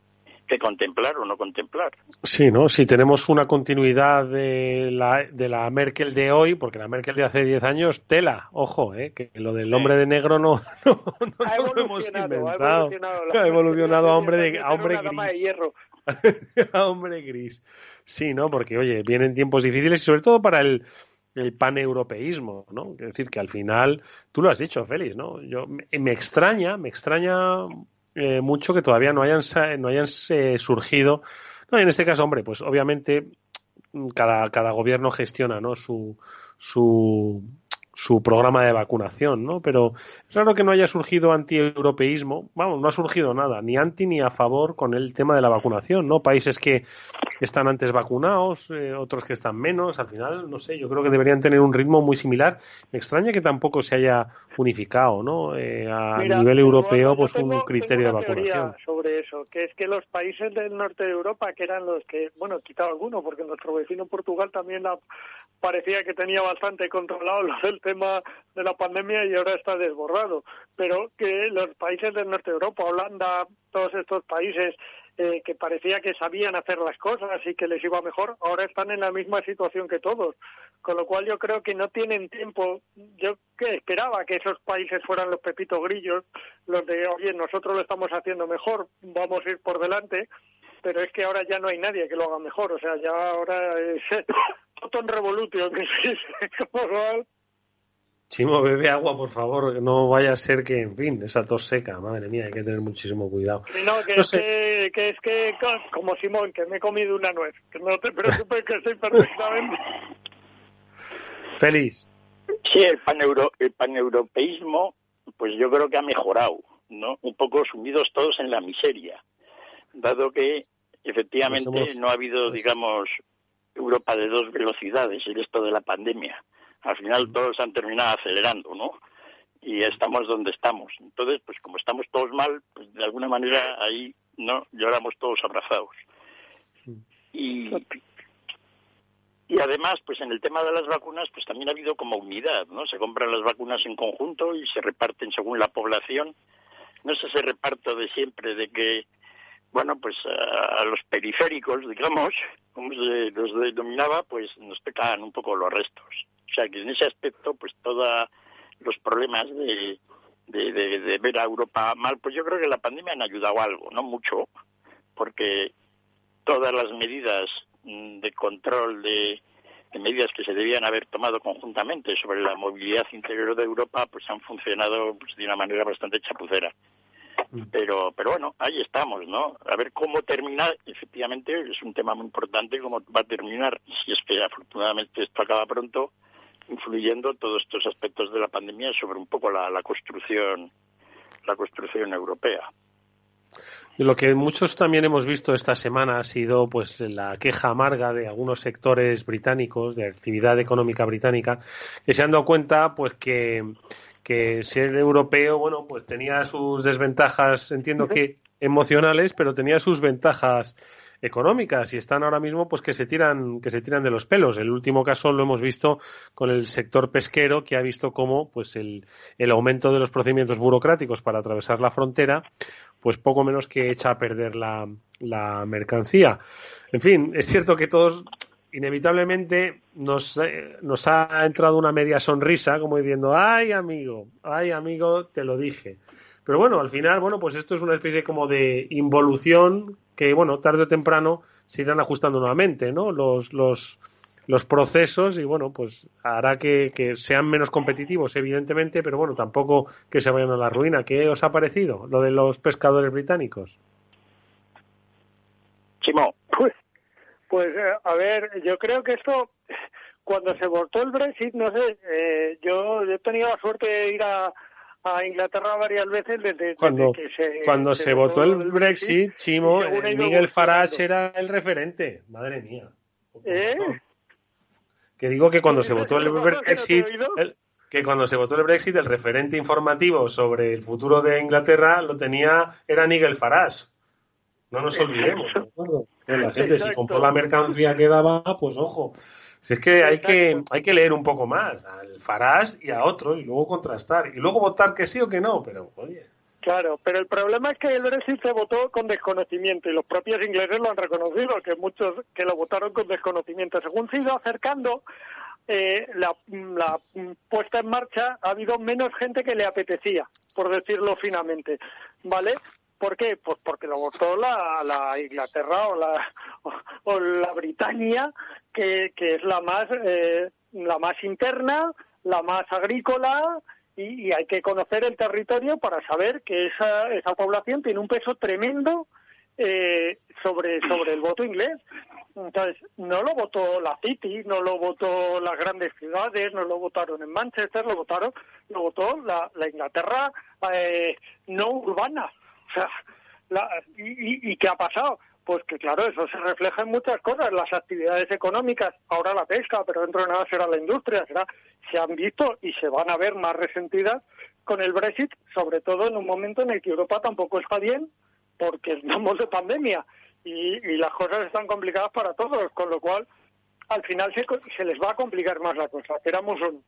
que contemplar o no contemplar. Sí, ¿no? Si tenemos una continuidad de la, de la Merkel de hoy, porque la Merkel de hace 10 años, tela, ojo, ¿eh? que lo del hombre de negro no, no, no lo hemos inventado. Ha evolucionado, a hombre, de, a hombre gris. a hombre gris. Sí, ¿no? Porque, oye, vienen tiempos difíciles y sobre todo para el, el paneuropeísmo, ¿no? Es decir, que al final, tú lo has dicho, Félix, ¿no? Yo, me extraña, me extraña eh, mucho que todavía no hayan, no hayan eh, surgido. No, en este caso, hombre, pues obviamente cada, cada gobierno gestiona ¿no? su, su, su programa de vacunación, ¿no? Pero es raro que no haya surgido anti-europeísmo, vamos, no ha surgido nada, ni anti ni a favor con el tema de la vacunación, ¿no? Países que están antes vacunados, eh, otros que están menos, al final, no sé, yo creo que deberían tener un ritmo muy similar. Me extraña que tampoco se haya unificado, ¿no? Eh, a nivel europeo, pues un criterio de vacunación. sobre eso, que es que los países del norte de Europa, que eran los que, bueno, quitado alguno, porque nuestro vecino Portugal también parecía que tenía bastante controlado lo del tema de la pandemia y ahora está desbordado. Pero que los países del norte de Europa, Holanda, todos estos países eh, que parecía que sabían hacer las cosas y que les iba mejor, ahora están en la misma situación que todos. Con lo cual yo creo que no tienen tiempo. Yo que esperaba que esos países fueran los pepitos grillos, los de, oye, nosotros lo estamos haciendo mejor, vamos a ir por delante, pero es que ahora ya no hay nadie que lo haga mejor. O sea, ya ahora es todo en revolutio, que como Chimo, bebe agua, por favor, no vaya a ser que, en fin, esa tos seca, madre mía, hay que tener muchísimo cuidado. No, que, es, que, es que, como Simón, que me he comido una nuez, que no te preocupes que estoy perfectamente. Feliz. Sí, el, paneuro, el paneuropeísmo, pues yo creo que ha mejorado, ¿no? Un poco sumidos todos en la miseria, dado que efectivamente pues no ha habido, digamos, Europa de dos velocidades en esto de la pandemia al final todos han terminado acelerando, ¿no? y estamos donde estamos. Entonces, pues como estamos todos mal, pues de alguna manera ahí no lloramos todos abrazados. Y, y además, pues en el tema de las vacunas, pues también ha habido como unidad, ¿no? Se compran las vacunas en conjunto y se reparten según la población. No es ese reparto de siempre de que, bueno, pues a, los periféricos, digamos, como se los denominaba, pues nos pecan un poco los restos. O sea que en ese aspecto, pues todos los problemas de, de, de, ver a Europa mal, pues yo creo que la pandemia ha ayudado algo, no mucho, porque todas las medidas mm, de control de, medidas que se debían haber tomado conjuntamente sobre la movilidad interior de Europa, pues han funcionado pues, de una manera bastante chapucera. Mm. Pero, pero bueno, ahí estamos, ¿no? A ver cómo termina. Efectivamente, es un tema muy importante cómo va a terminar, si es que afortunadamente esto acaba pronto, influyendo todos estos aspectos de la pandemia sobre un poco la, construcción la construcción europea. Lo que muchos también hemos visto esta semana ha sido pues la queja amarga de algunos sectores británicos de actividad económica británica que se han dado cuenta pues que, que ser europeo bueno pues tenía sus desventajas entiendo que emocionales pero tenía sus ventajas económicas y están ahora mismo pues que se tiran que se tiran de los pelos. El último caso lo hemos visto con el sector pesquero que ha visto cómo pues el, el aumento de los procedimientos burocráticos para atravesar la frontera pues poco menos que echa a perder la, la mercancía. En fin, es cierto que todos inevitablemente nos, eh, nos ha entrado una media sonrisa como diciendo, ay amigo, ay amigo, te lo dije. Pero bueno, al final, bueno, pues esto es una especie como de involución que, bueno, tarde o temprano se irán ajustando nuevamente, ¿no? Los, los, procesos y, bueno, pues hará que, sean menos competitivos, evidentemente, pero bueno, tampoco que se vayan a la ruina. ¿Qué os ha parecido lo de los pescadores británicos? Chimo. Pues, eh, a ver, yo creo que esto, cuando se votó el Brexit, no sé, eh, yo, yo he tenido la suerte de ir a, a Inglaterra varias veces desde, cuando, que se cuando se, votó el Brexit, Chimo, eh, Miguel Farage era el referente. Madre mía. ¿Eh? Que digo que cuando se votó el Brexit, que cuando se votó el Brexit, el referente informativo sobre el futuro de Inglaterra lo tenía era Nigel Farage. No nos olvidemos, La gente si compró la mercancía que daba, pues ojo, si es que hay que, hay que leer un poco más al Farage y a otros y luego contrastar y luego votar que sí o que no, pero oye. Claro, pero el problema es que el Brexit se votó con desconocimiento y los propios ingleses lo han reconocido, que muchos que lo votaron con desconocimiento. Según se ha ido acercando eh, la, la, puesta en marcha, ha habido menos gente que le apetecía, por decirlo finamente, ¿vale? ¿Por qué? Pues porque lo votó la, la Inglaterra o la, o, la Britania, que, es la más, eh, la más interna, la más agrícola, y, hay que conocer el territorio para saber que esa, esa población tiene un peso tremendo eh, sobre, sobre el voto inglés. Entonces, no lo votó la City, no lo votó las grandes ciudades, no lo votaron en Manchester, lo votaron, lo votó la, la Inglaterra eh, no urbana. O sea, y, qué ha pasado? Pues que claro, eso se refleja en muchas cosas, las actividades económicas, ahora la pesca, pero dentro de nada será la industria, será, se han visto y se van a ver más resentidas con el Brexit, sobre todo en un momento en el que Europa tampoco está bien, porque estamos de pandemia y, las cosas están complicadas para todos, con lo cual al final se, se les va a complicar más la cosa. Éramos un,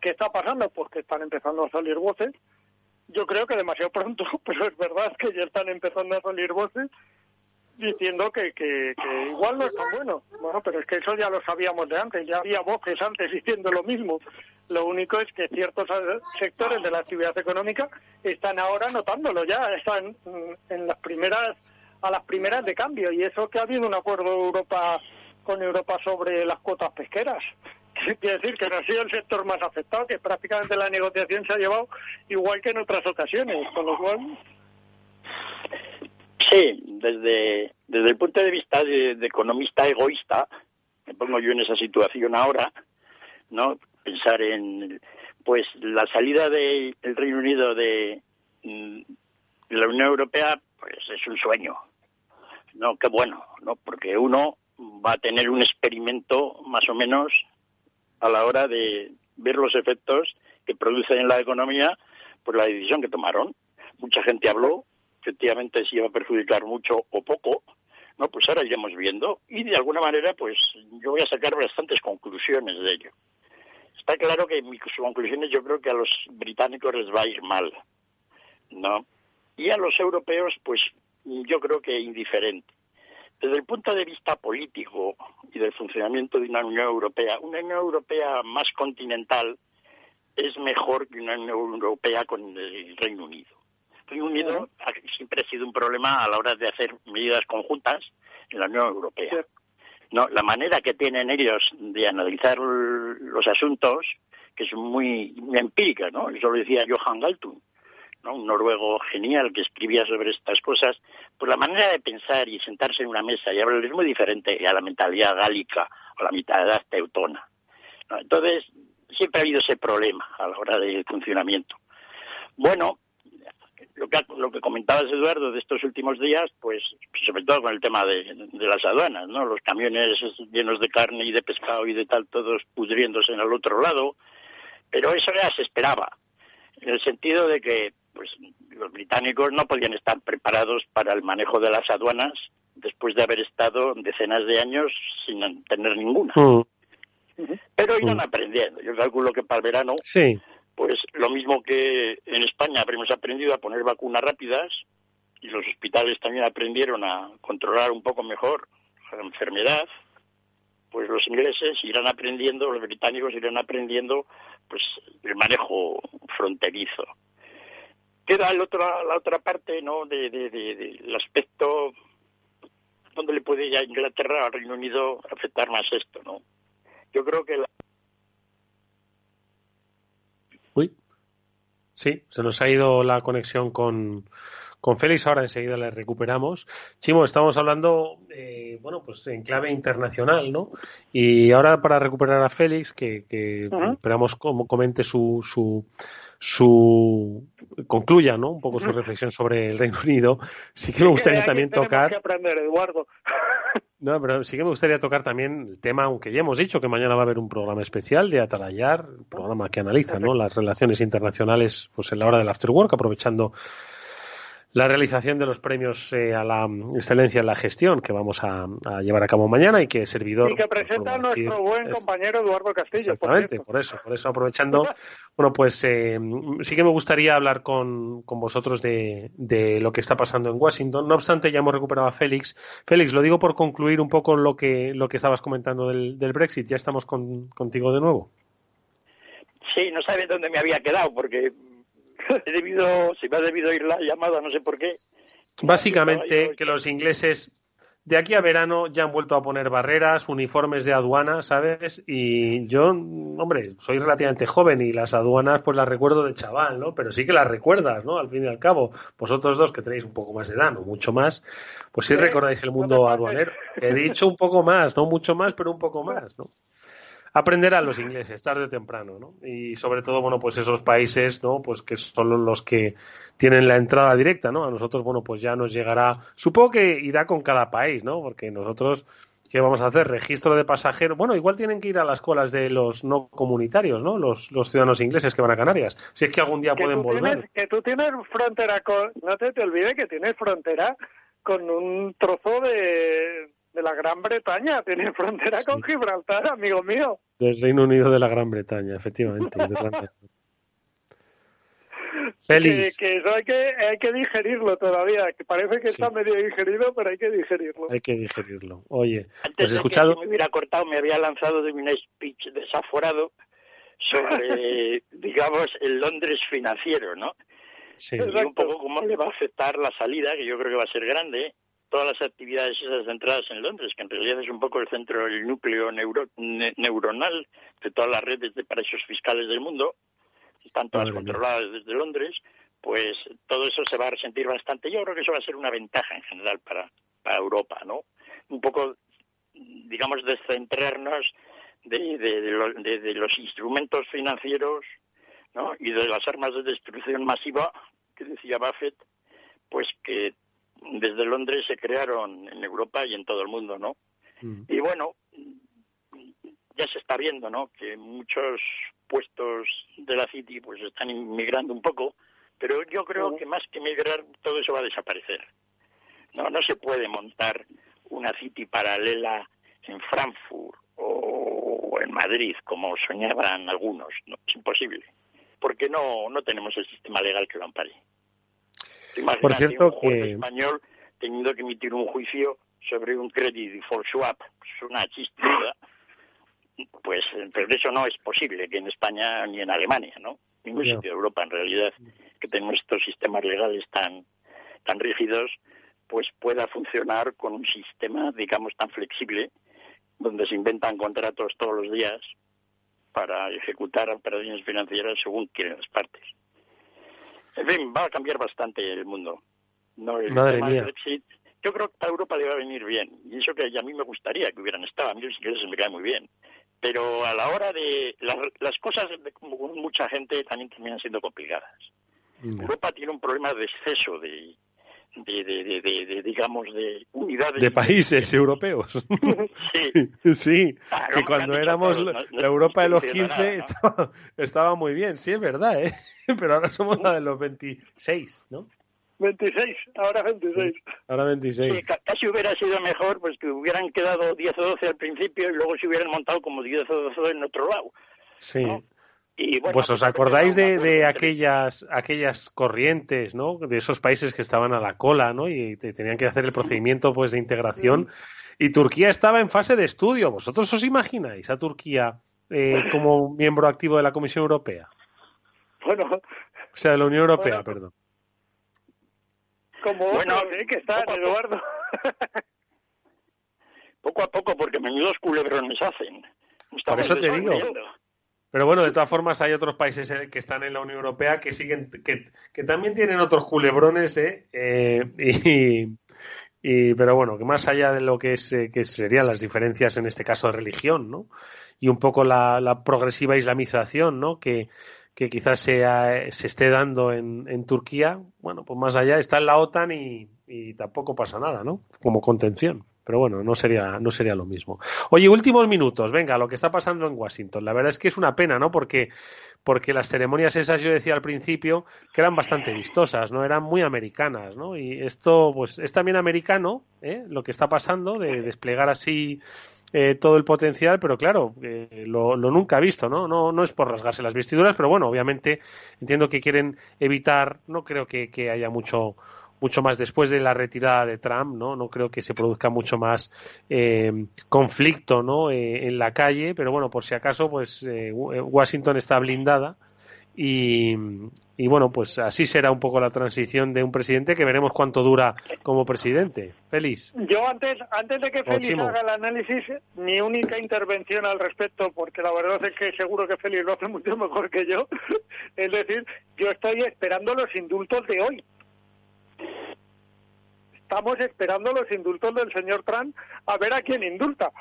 ¿Qué está pasando? Pues que están empezando a salir voces yo creo que demasiado pronto, pero es verdad que ya están empezando a salir voces diciendo que, que, igual no es tan bueno. Bueno, pero es que eso ya lo sabíamos de antes, ya había voces antes diciendo lo mismo. Lo único es que ciertos sectores de la actividad económica están ahora notándolo ya, están en las primeras a las primeras de cambio y eso que ha habido un acuerdo Europa con Europa sobre las cuotas pesqueras. Quiere decir que no ha sido el sector más afectado, que prácticamente la negociación se ha llevado igual que en otras ocasiones, con lo cual. Sí, desde, desde el punto de vista de, economista egoísta, me pongo yo en esa situación ahora, ¿no? Pensar en, pues, la salida del Reino Unido de, de la Unión Europea, pues es un sueño. No, qué bueno, ¿no? Porque uno va a tener un experimento más o menos a la hora de ver los efectos que producen en la economía, pues la decisión que tomaron. Mucha gente habló, efectivamente si iba a perjudicar mucho o poco, no, pues ahora iremos viendo y de alguna manera, pues yo voy a sacar bastantes conclusiones de ello. Está claro que mis conclusiones yo creo que a los británicos les va a ir mal, ¿no? Y a los europeos, pues yo creo que indiferente. Desde el punto de vista político y del funcionamiento de una Unión Europea, una Unión Europea más continental es mejor que una Unión Europea con el Reino Unido. El Reino Unido siempre ha sido un problema a la hora de hacer medidas conjuntas en la Unión Europea. No, la manera que tienen ellos de analizar los asuntos, que es muy, empírica, ¿no? Eso lo decía Johan Galtung, un noruego genial que escribía sobre estas cosas, pues la manera de pensar y sentarse en una mesa y hablar es muy diferente a la mentalidad gálica o la mentalidad teutona. Entonces, siempre ha habido ese problema a la hora del funcionamiento. Bueno, lo que, lo que comentabas, Eduardo, de estos últimos días, pues sobre todo con el tema de, las aduanas, ¿no? Los camiones llenos de carne y de pescado y de tal, todos pudriéndose en el otro lado. Pero eso ya se esperaba, en el sentido de que pues los británicos no podían estar preparados para el manejo de las aduanas después de haber estado decenas de años sin tener ninguna. Mm. Pero irán mm. aprendiendo. Yo calculo que para el verano sí pues lo mismo que en España habremos aprendido a poner vacunas rápidas y los hospitales también aprendieron a controlar un poco mejor la enfermedad, pues los ingleses irán aprendiendo, los británicos irán aprendiendo pues el manejo fronterizo. Queda la otra, la otra parte ¿no? de, del aspecto donde le puede ya Inglaterra al Reino Unido afectar más esto, ¿no? Yo creo que la Uy. Sí, se nos ha ido la conexión con, con Félix, ahora enseguida le recuperamos. Chimo, estamos hablando, eh, bueno, pues en clave internacional, ¿no? Y ahora para recuperar a Félix, que, que esperamos como comente su, su, su concluya, ¿no? Un poco su reflexión sobre el Reino Unido. Sí que me gustaría también tocar. Que aprender, Eduardo. No, pero sí que me gustaría tocar también el tema, aunque ya hemos dicho que mañana va a haber un programa especial de Atalayar, programa que analiza, ¿no? Las relaciones internacionales, pues en la hora del after work, aprovechando la realización de los premios eh, a la excelencia en la gestión que vamos a, llevar a cabo mañana y que servidor y que presenta nuestro buen compañero Eduardo Castillo exactamente por, eso por eso aprovechando bueno pues eh, sí que me gustaría hablar con, con vosotros de, de, lo que está pasando en Washington. No obstante ya hemos recuperado a Félix. Félix lo digo por concluir un poco lo que lo que estabas comentando del, del Brexit. Ya estamos contigo de nuevo. Sí no sabes dónde me había quedado porque he debido, se me ha debido ir la llamada, no sé por qué. Básicamente que los ingleses de aquí a verano ya han vuelto a poner barreras, uniformes de aduana, ¿sabes? Y yo, hombre, soy relativamente joven y las aduanas pues las recuerdo de chaval, ¿no? Pero sí que las recuerdas, ¿no? Al fin y al cabo, vosotros dos que tenéis un poco más de edad, no mucho más, pues sí recordáis el mundo aduanero. He dicho un poco más, no mucho más, pero un poco más, ¿no? Aprender a los ingleses tarde o temprano, ¿no? Y sobre todo, bueno, pues esos países, ¿no? Pues que son los que tienen la entrada directa, ¿no? A nosotros, bueno, pues ya nos llegará, supongo que irá con cada país, ¿no? Porque nosotros, ¿qué vamos a hacer? Registro de pasajeros, bueno, igual tienen que ir a las colas de los no comunitarios, ¿no? Los, los ciudadanos ingleses que van a Canarias, si es que algún día pueden volver. que tú tienes frontera con, no te, te olvides que tienes frontera con un trozo de, de la Gran Bretaña, tiene frontera con Gibraltar, amigo mío. Del Reino Unido de la Gran Bretaña, efectivamente. Feliz. Que, eso hay que, hay que digerirlo todavía, que parece que está medio digerido, pero hay que digerirlo. Hay que digerirlo. Oye, Antes de escuchado? Que me hubiera cortado, me había lanzado de un speech desaforado sobre, digamos, el Londres financiero, ¿no? Sí. Y un poco cómo le va a afectar la salida, que yo creo que va a ser grande, todas las actividades esas centradas en Londres, que en realidad es un poco el centro, el núcleo neuronal de todas las redes de paraísos fiscales del mundo, están todas controladas desde Londres, pues todo eso se va a resentir bastante. Yo creo que eso va a ser una ventaja en general para, para Europa, ¿no? Un poco, digamos, descentrarnos de, de, de los instrumentos financieros ¿no? y de las armas de destrucción masiva que decía Buffett, pues que desde Londres se crearon en Europa y en todo el mundo, ¿no? Mm. Y bueno, ya se está viendo, ¿no? Que muchos puestos de la City pues están inmigrando un poco, pero yo creo que más que migrar todo eso va a desaparecer. No, no se puede montar una City paralela en Frankfurt o en Madrid como soñaban algunos, no, es imposible, porque no no tenemos el sistema legal que lo ampare. Por cierto un juez español teniendo que emitir un juicio sobre un credit default swap, es una chistera pues pero eso no es posible que en España ni en Alemania, ¿no? Ningún sitio de Europa en realidad que tenemos estos sistemas legales tan tan rígidos, pues pueda funcionar con un sistema, digamos, tan flexible, donde se inventan contratos todos los días para ejecutar operaciones financieras según quieren las partes. En fin, va a cambiar bastante el mundo. No, el Madre tema mía. Brexit, yo creo que a Europa le va a venir bien. Y eso que a mí me gustaría que hubieran estado. A mí los ingleses me cae muy bien. Pero a la hora de... la- las cosas con mucha gente también terminan siendo complicadas. Europa tiene un problema de exceso de, de, de, de- de- de, digamos, de unidades. de países europeos. Sí. sí, Claro, que me cuando dicho éramos la, no- no- la Europa de no los entiendo 15 nada, ¿no? estaba, estaba muy bien, sí, es verdad, ¿eh? Pero ahora somos la de los 26, ¿no? 26, ahora 26. Ahora 26. Sí, ca- casi hubiera sido mejor pues que hubieran quedado 10 o 12 al principio y luego se hubieran montado como 10 o 12 en otro lado. Sí. Y bueno, Pues os pues, acordáis de, de aquellas aquellas corrientes, ¿no? De esos países que estaban a la cola, ¿no? Y te- tenían que hacer el procedimiento pues de integración. Y Turquía estaba en fase de estudio. ¿Vosotros os imagináis a Turquía eh, como miembro activo de la Comisión Europea? Bueno, O sea, de la Unión Europea, Bueno, perdón. como Bueno, otros, ¿eh? que están, poco a poco. Eduardo. Poco a poco, porque menudos culebrones hacen. Por eso te digo. Pero bueno, de todas formas hay otros países eh, que están en la Unión Europea que siguen, que, también tienen otros culebrones, ¿eh? Eh, y, pero bueno, que más allá de lo que es eh, que serían las diferencias en este caso de religión, ¿no? Y un poco la, progresiva islamización, ¿no? Que, que quizás sea- se esté dando en, en Turquía, bueno, pues más allá está en la OTAN y, y tampoco pasa nada, ¿no? Como contención. Pero bueno, no sería, no sería lo mismo. Oye, últimos minutos, venga, lo que está pasando en Washington. La verdad es que es una pena, ¿no? Porque, porque las ceremonias esas, yo decía al principio, que eran bastante vistosas, ¿no? Eran muy americanas, ¿no? Y esto, pues, es también americano, ¿eh? Lo que está pasando, de desplegar así eh, todo el potencial, pero claro, eh, lo, lo nunca visto, ¿no? ¿no? No es por rasgarse las vestiduras, pero bueno, obviamente entiendo que quieren evitar, no creo que, que haya mucho mucho más después de la retirada de Trump, ¿no? No creo que se produzca mucho más eh, conflicto, ¿no? Eh, en la calle, pero bueno, por si acaso, pues eh, Washington está blindada y, y bueno, pues así será un poco la transición de un presidente que veremos cuánto dura como presidente. Feliz. Yo antes, antes de que Félix Chimo. haga el análisis, mi única intervención al respecto, porque la verdad es que seguro que Félix lo hace mucho mejor que yo, es decir, yo estoy esperando los indultos de hoy. Estamos esperando los indultos del señor Trump a ver a quién indulta.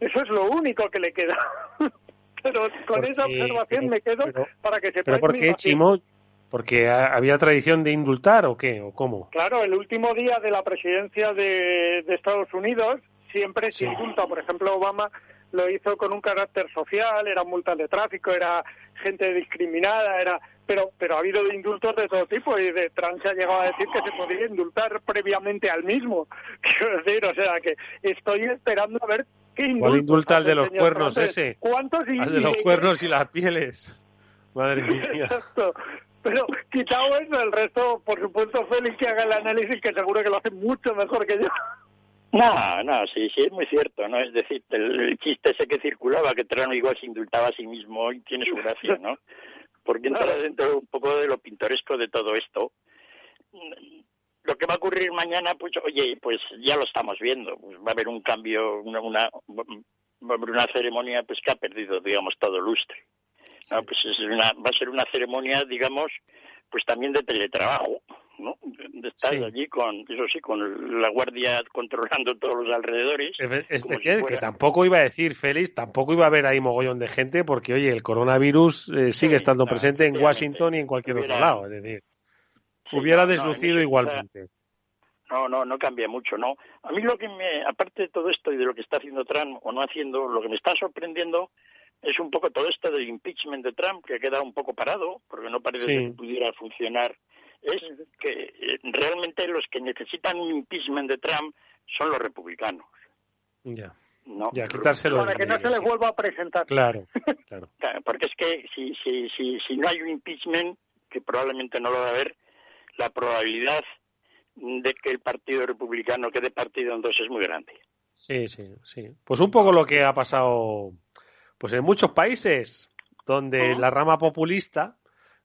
Eso es lo único que le queda. Pero con esa observación me quedo pero- para que ¿Pero sepáis por qué. Chimo? ¿Porque ha- había tradición de indultar o qué? ¿O cómo? Claro, el último día de la presidencia de, de Estados Unidos siempre se indulta. Por ejemplo, Obama lo hizo con un carácter social, eran multas de tráfico, era gente discriminada, era pero pero ha habido indultos de todo tipo y de Trump se ha llegado a decir que se podía indultar previamente al mismo. Quiero decir, o sea que estoy esperando a ver qué indultos ¿Cuál indulta el de los cuernos Trump. ese? ¿Cuántos y- Al de los cuernos y las pieles. Madre mía. Exacto. Pero quitado eso, el resto, por supuesto, Félix que haga el análisis, que seguro que lo hace mucho mejor que yo. No, no, sí, sí, es muy cierto, ¿no? Es decir, el, el chiste ese que circulaba, que Trano igual se indultaba a sí mismo, y tiene su gracia, ¿no? Porque entra dentro un poco de lo pintoresco de todo esto. Lo que va a ocurrir mañana, pues, oye, pues ya lo estamos viendo. Pues va a haber un cambio, una, una- va a haber una ceremonia, pues que ha perdido, digamos, todo lustre. No, pues es una, va a ser una ceremonia, digamos, pues también de teletrabajo, ¿no? De estar Sí. allí con, eso sí, con la guardia controlando todos los alrededores. Es, es como que, si que fuera- tampoco iba a decir, Félix, tampoco iba a haber ahí mogollón de gente porque, oye, el coronavirus eh, sigue estando presente en. Washington y en cualquier otro lado. Es decir, Sí, hubiera no, deslucido igualmente. No, no, no cambia mucho, ¿no? A mí lo que me, aparte de todo esto y de lo que está haciendo Trump o no haciendo, lo que me está sorprendiendo, es un poco todo esto del impeachment de Trump que queda un poco parado, porque no parece que pudiera funcionar. Es que eh, realmente los que necesitan un impeachment de Trump son los republicanos. Ya. No, ya, quitárselo. Para que no se les vuelva a presentar. Claro, claro. Porque es que si, si, si, si no hay un impeachment, que probablemente no lo va a haber, la probabilidad de que el Partido Republicano quede partido en dos es muy grande. Sí, sí, sí. Pues un poco lo que ha pasado pues en muchos países donde la rama populista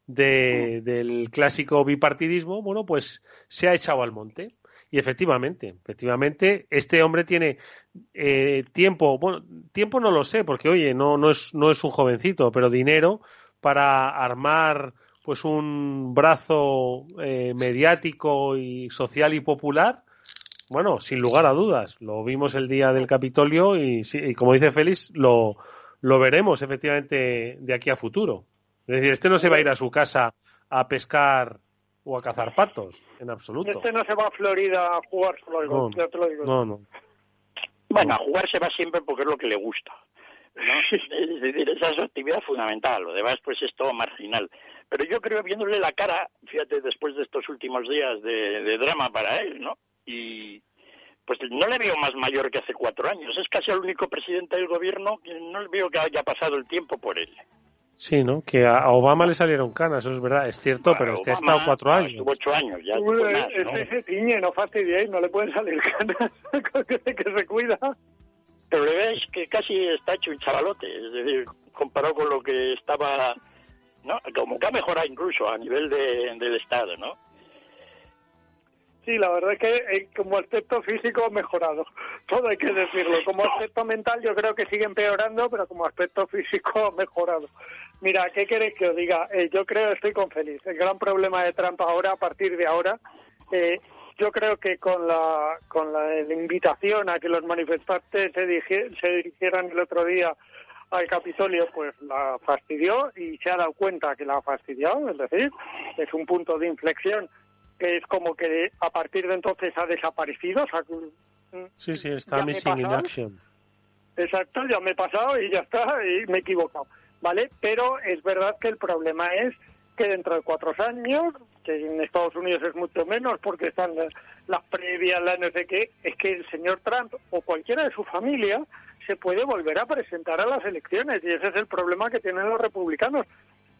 de, del clásico bipartidismo, bueno, pues se ha echado al monte. Y efectivamente, efectivamente, este hombre tiene eh, tiempo, bueno, tiempo no lo sé, porque oye, no, no, es, no es un jovencito, pero dinero para armar pues un brazo eh, mediático y social y popular, bueno, sin lugar a dudas. Lo vimos el día del Capitolio y, y como dice Félix, lo, lo veremos efectivamente de aquí a futuro. Es decir, este no se va a ir a su casa a pescar o a cazar patos, en absoluto. Este no se va a Florida a jugar solo, no, ya te lo digo. No, no. Bueno, a jugar se va siempre porque es lo que le gusta. ¿no? es decir, esa es su actividad fundamental, lo demás pues es todo marginal. Pero yo creo, viéndole la cara, fíjate, después de estos últimos días de, de drama para él, ¿no? Y, pues no le veo más mayor que hace cuatro años. Es casi el único presidente del gobierno que no le veo que haya pasado el tiempo por él. Sí, ¿no? Que a Obama le salieron canas, eso es verdad, es cierto, pero este ha estado cuatro años. Estuvo ocho años, ya. Uy, más, ¿no? se tiñe, no fastidiéis, no le pueden salir canas, que, que se cuida. Pero le veis que casi está hecho un chavalote, es decir, comparado con lo que estaba, ¿no? Como que ha mejorado incluso a nivel de, del Estado, ¿no? Sí, la verdad es que eh, como aspecto físico mejorado, todo hay que decirlo. Como aspecto mental yo creo que sigue empeorando, pero como aspecto físico mejorado. Mira, ¿qué queréis que os diga? Eh, yo creo, estoy con Félix. El gran problema de Trump ahora, a partir de ahora, eh, yo creo que con la, con la, invitación a que los manifestantes se, se dirigieran el otro día al Capitolio, pues la fastidió y se ha dado cuenta que la ha fastidiado, es decir, es un punto de inflexión que es como que a partir de entonces ha desaparecido. O sea, sí, sí, está missing in action. Exacto, ya me he pasado y ya está, y me he equivocado. ¿Vale? Pero es verdad que el problema es que dentro de cuatro años, que en Estados Unidos es mucho menos porque están las, las previas, la no sé qué, es que el señor Trump o cualquiera de su familia se puede volver a presentar a las elecciones y ese es el problema que tienen los republicanos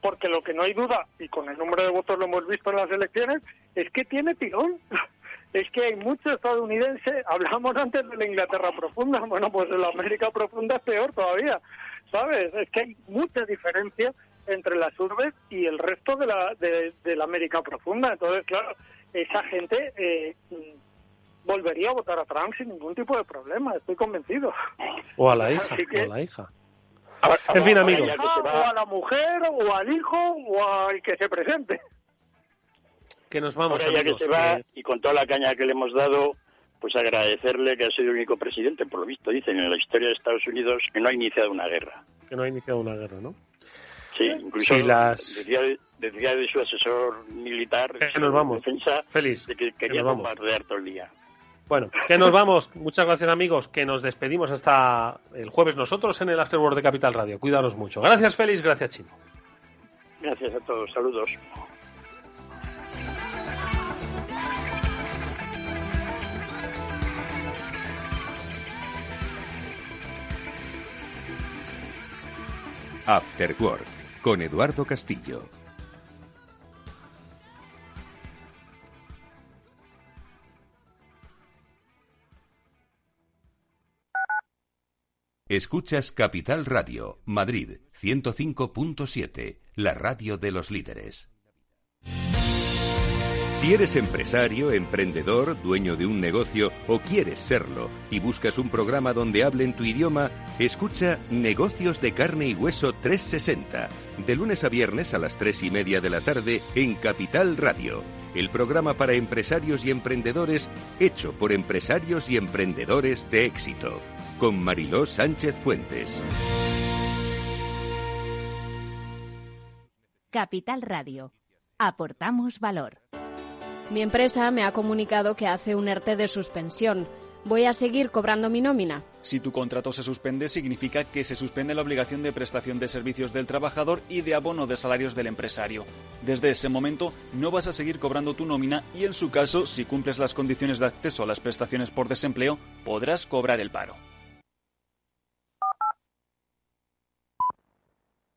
porque lo que no hay duda, y con el número de votos lo hemos visto en las elecciones, es que tiene tirón. Es que hay muchos estadounidenses, hablamos antes de la Inglaterra profunda, bueno, pues en la América profunda es peor todavía, ¿sabes? Es que hay mucha diferencia entre las urbes y el resto de la, de, de la América profunda. Entonces, claro, esa gente eh, volvería a votar a Trump sin ningún tipo de problema, estoy convencido. O a la hija, que, o a la hija. En fin, amigos. O a la mujer, o al hijo, o al que se presente. Que nos vamos, Ahora, ya amigos, que se va, que- y con toda la caña que le hemos dado, pues agradecerle que ha sido el único presidente, por lo visto, dicen, en la historia de Estados Unidos, que no ha iniciado una guerra. que no ha iniciado una guerra, ¿no? Sí, incluso Sí, las- decía, decía de su asesor militar Que nos vamos. de defensa Feliz. de que quería nos vamos. bombardear todo el día. Bueno, que nos vamos. Muchas gracias, amigos. Que nos despedimos hasta el jueves nosotros en el Afterword de Capital Radio. Cuidaros mucho. Gracias, Félix. Gracias, Chino. Gracias a todos, saludos. After Work con Eduardo Castillo. Escuchas Capital Radio, Madrid 105.7, la radio de los líderes. Si eres empresario, emprendedor, dueño de un negocio o quieres serlo y buscas un programa donde hablen tu idioma, escucha Negocios de Carne y Hueso 360, de lunes a viernes a las 3 y media de la tarde en Capital Radio, el programa para empresarios y emprendedores hecho por empresarios y emprendedores de éxito, con Mariló Sánchez Fuentes. Capital Radio. Aportamos valor. Mi empresa me ha comunicado que hace un ERTE de suspensión. ¿Voy a seguir cobrando mi nómina? Si tu contrato se suspende, significa que se suspende la obligación de prestación de servicios del trabajador y de abono de salarios del empresario. Desde ese momento no vas a seguir cobrando tu nómina y en su caso, si cumples las condiciones de acceso a las prestaciones por desempleo, podrás cobrar el paro.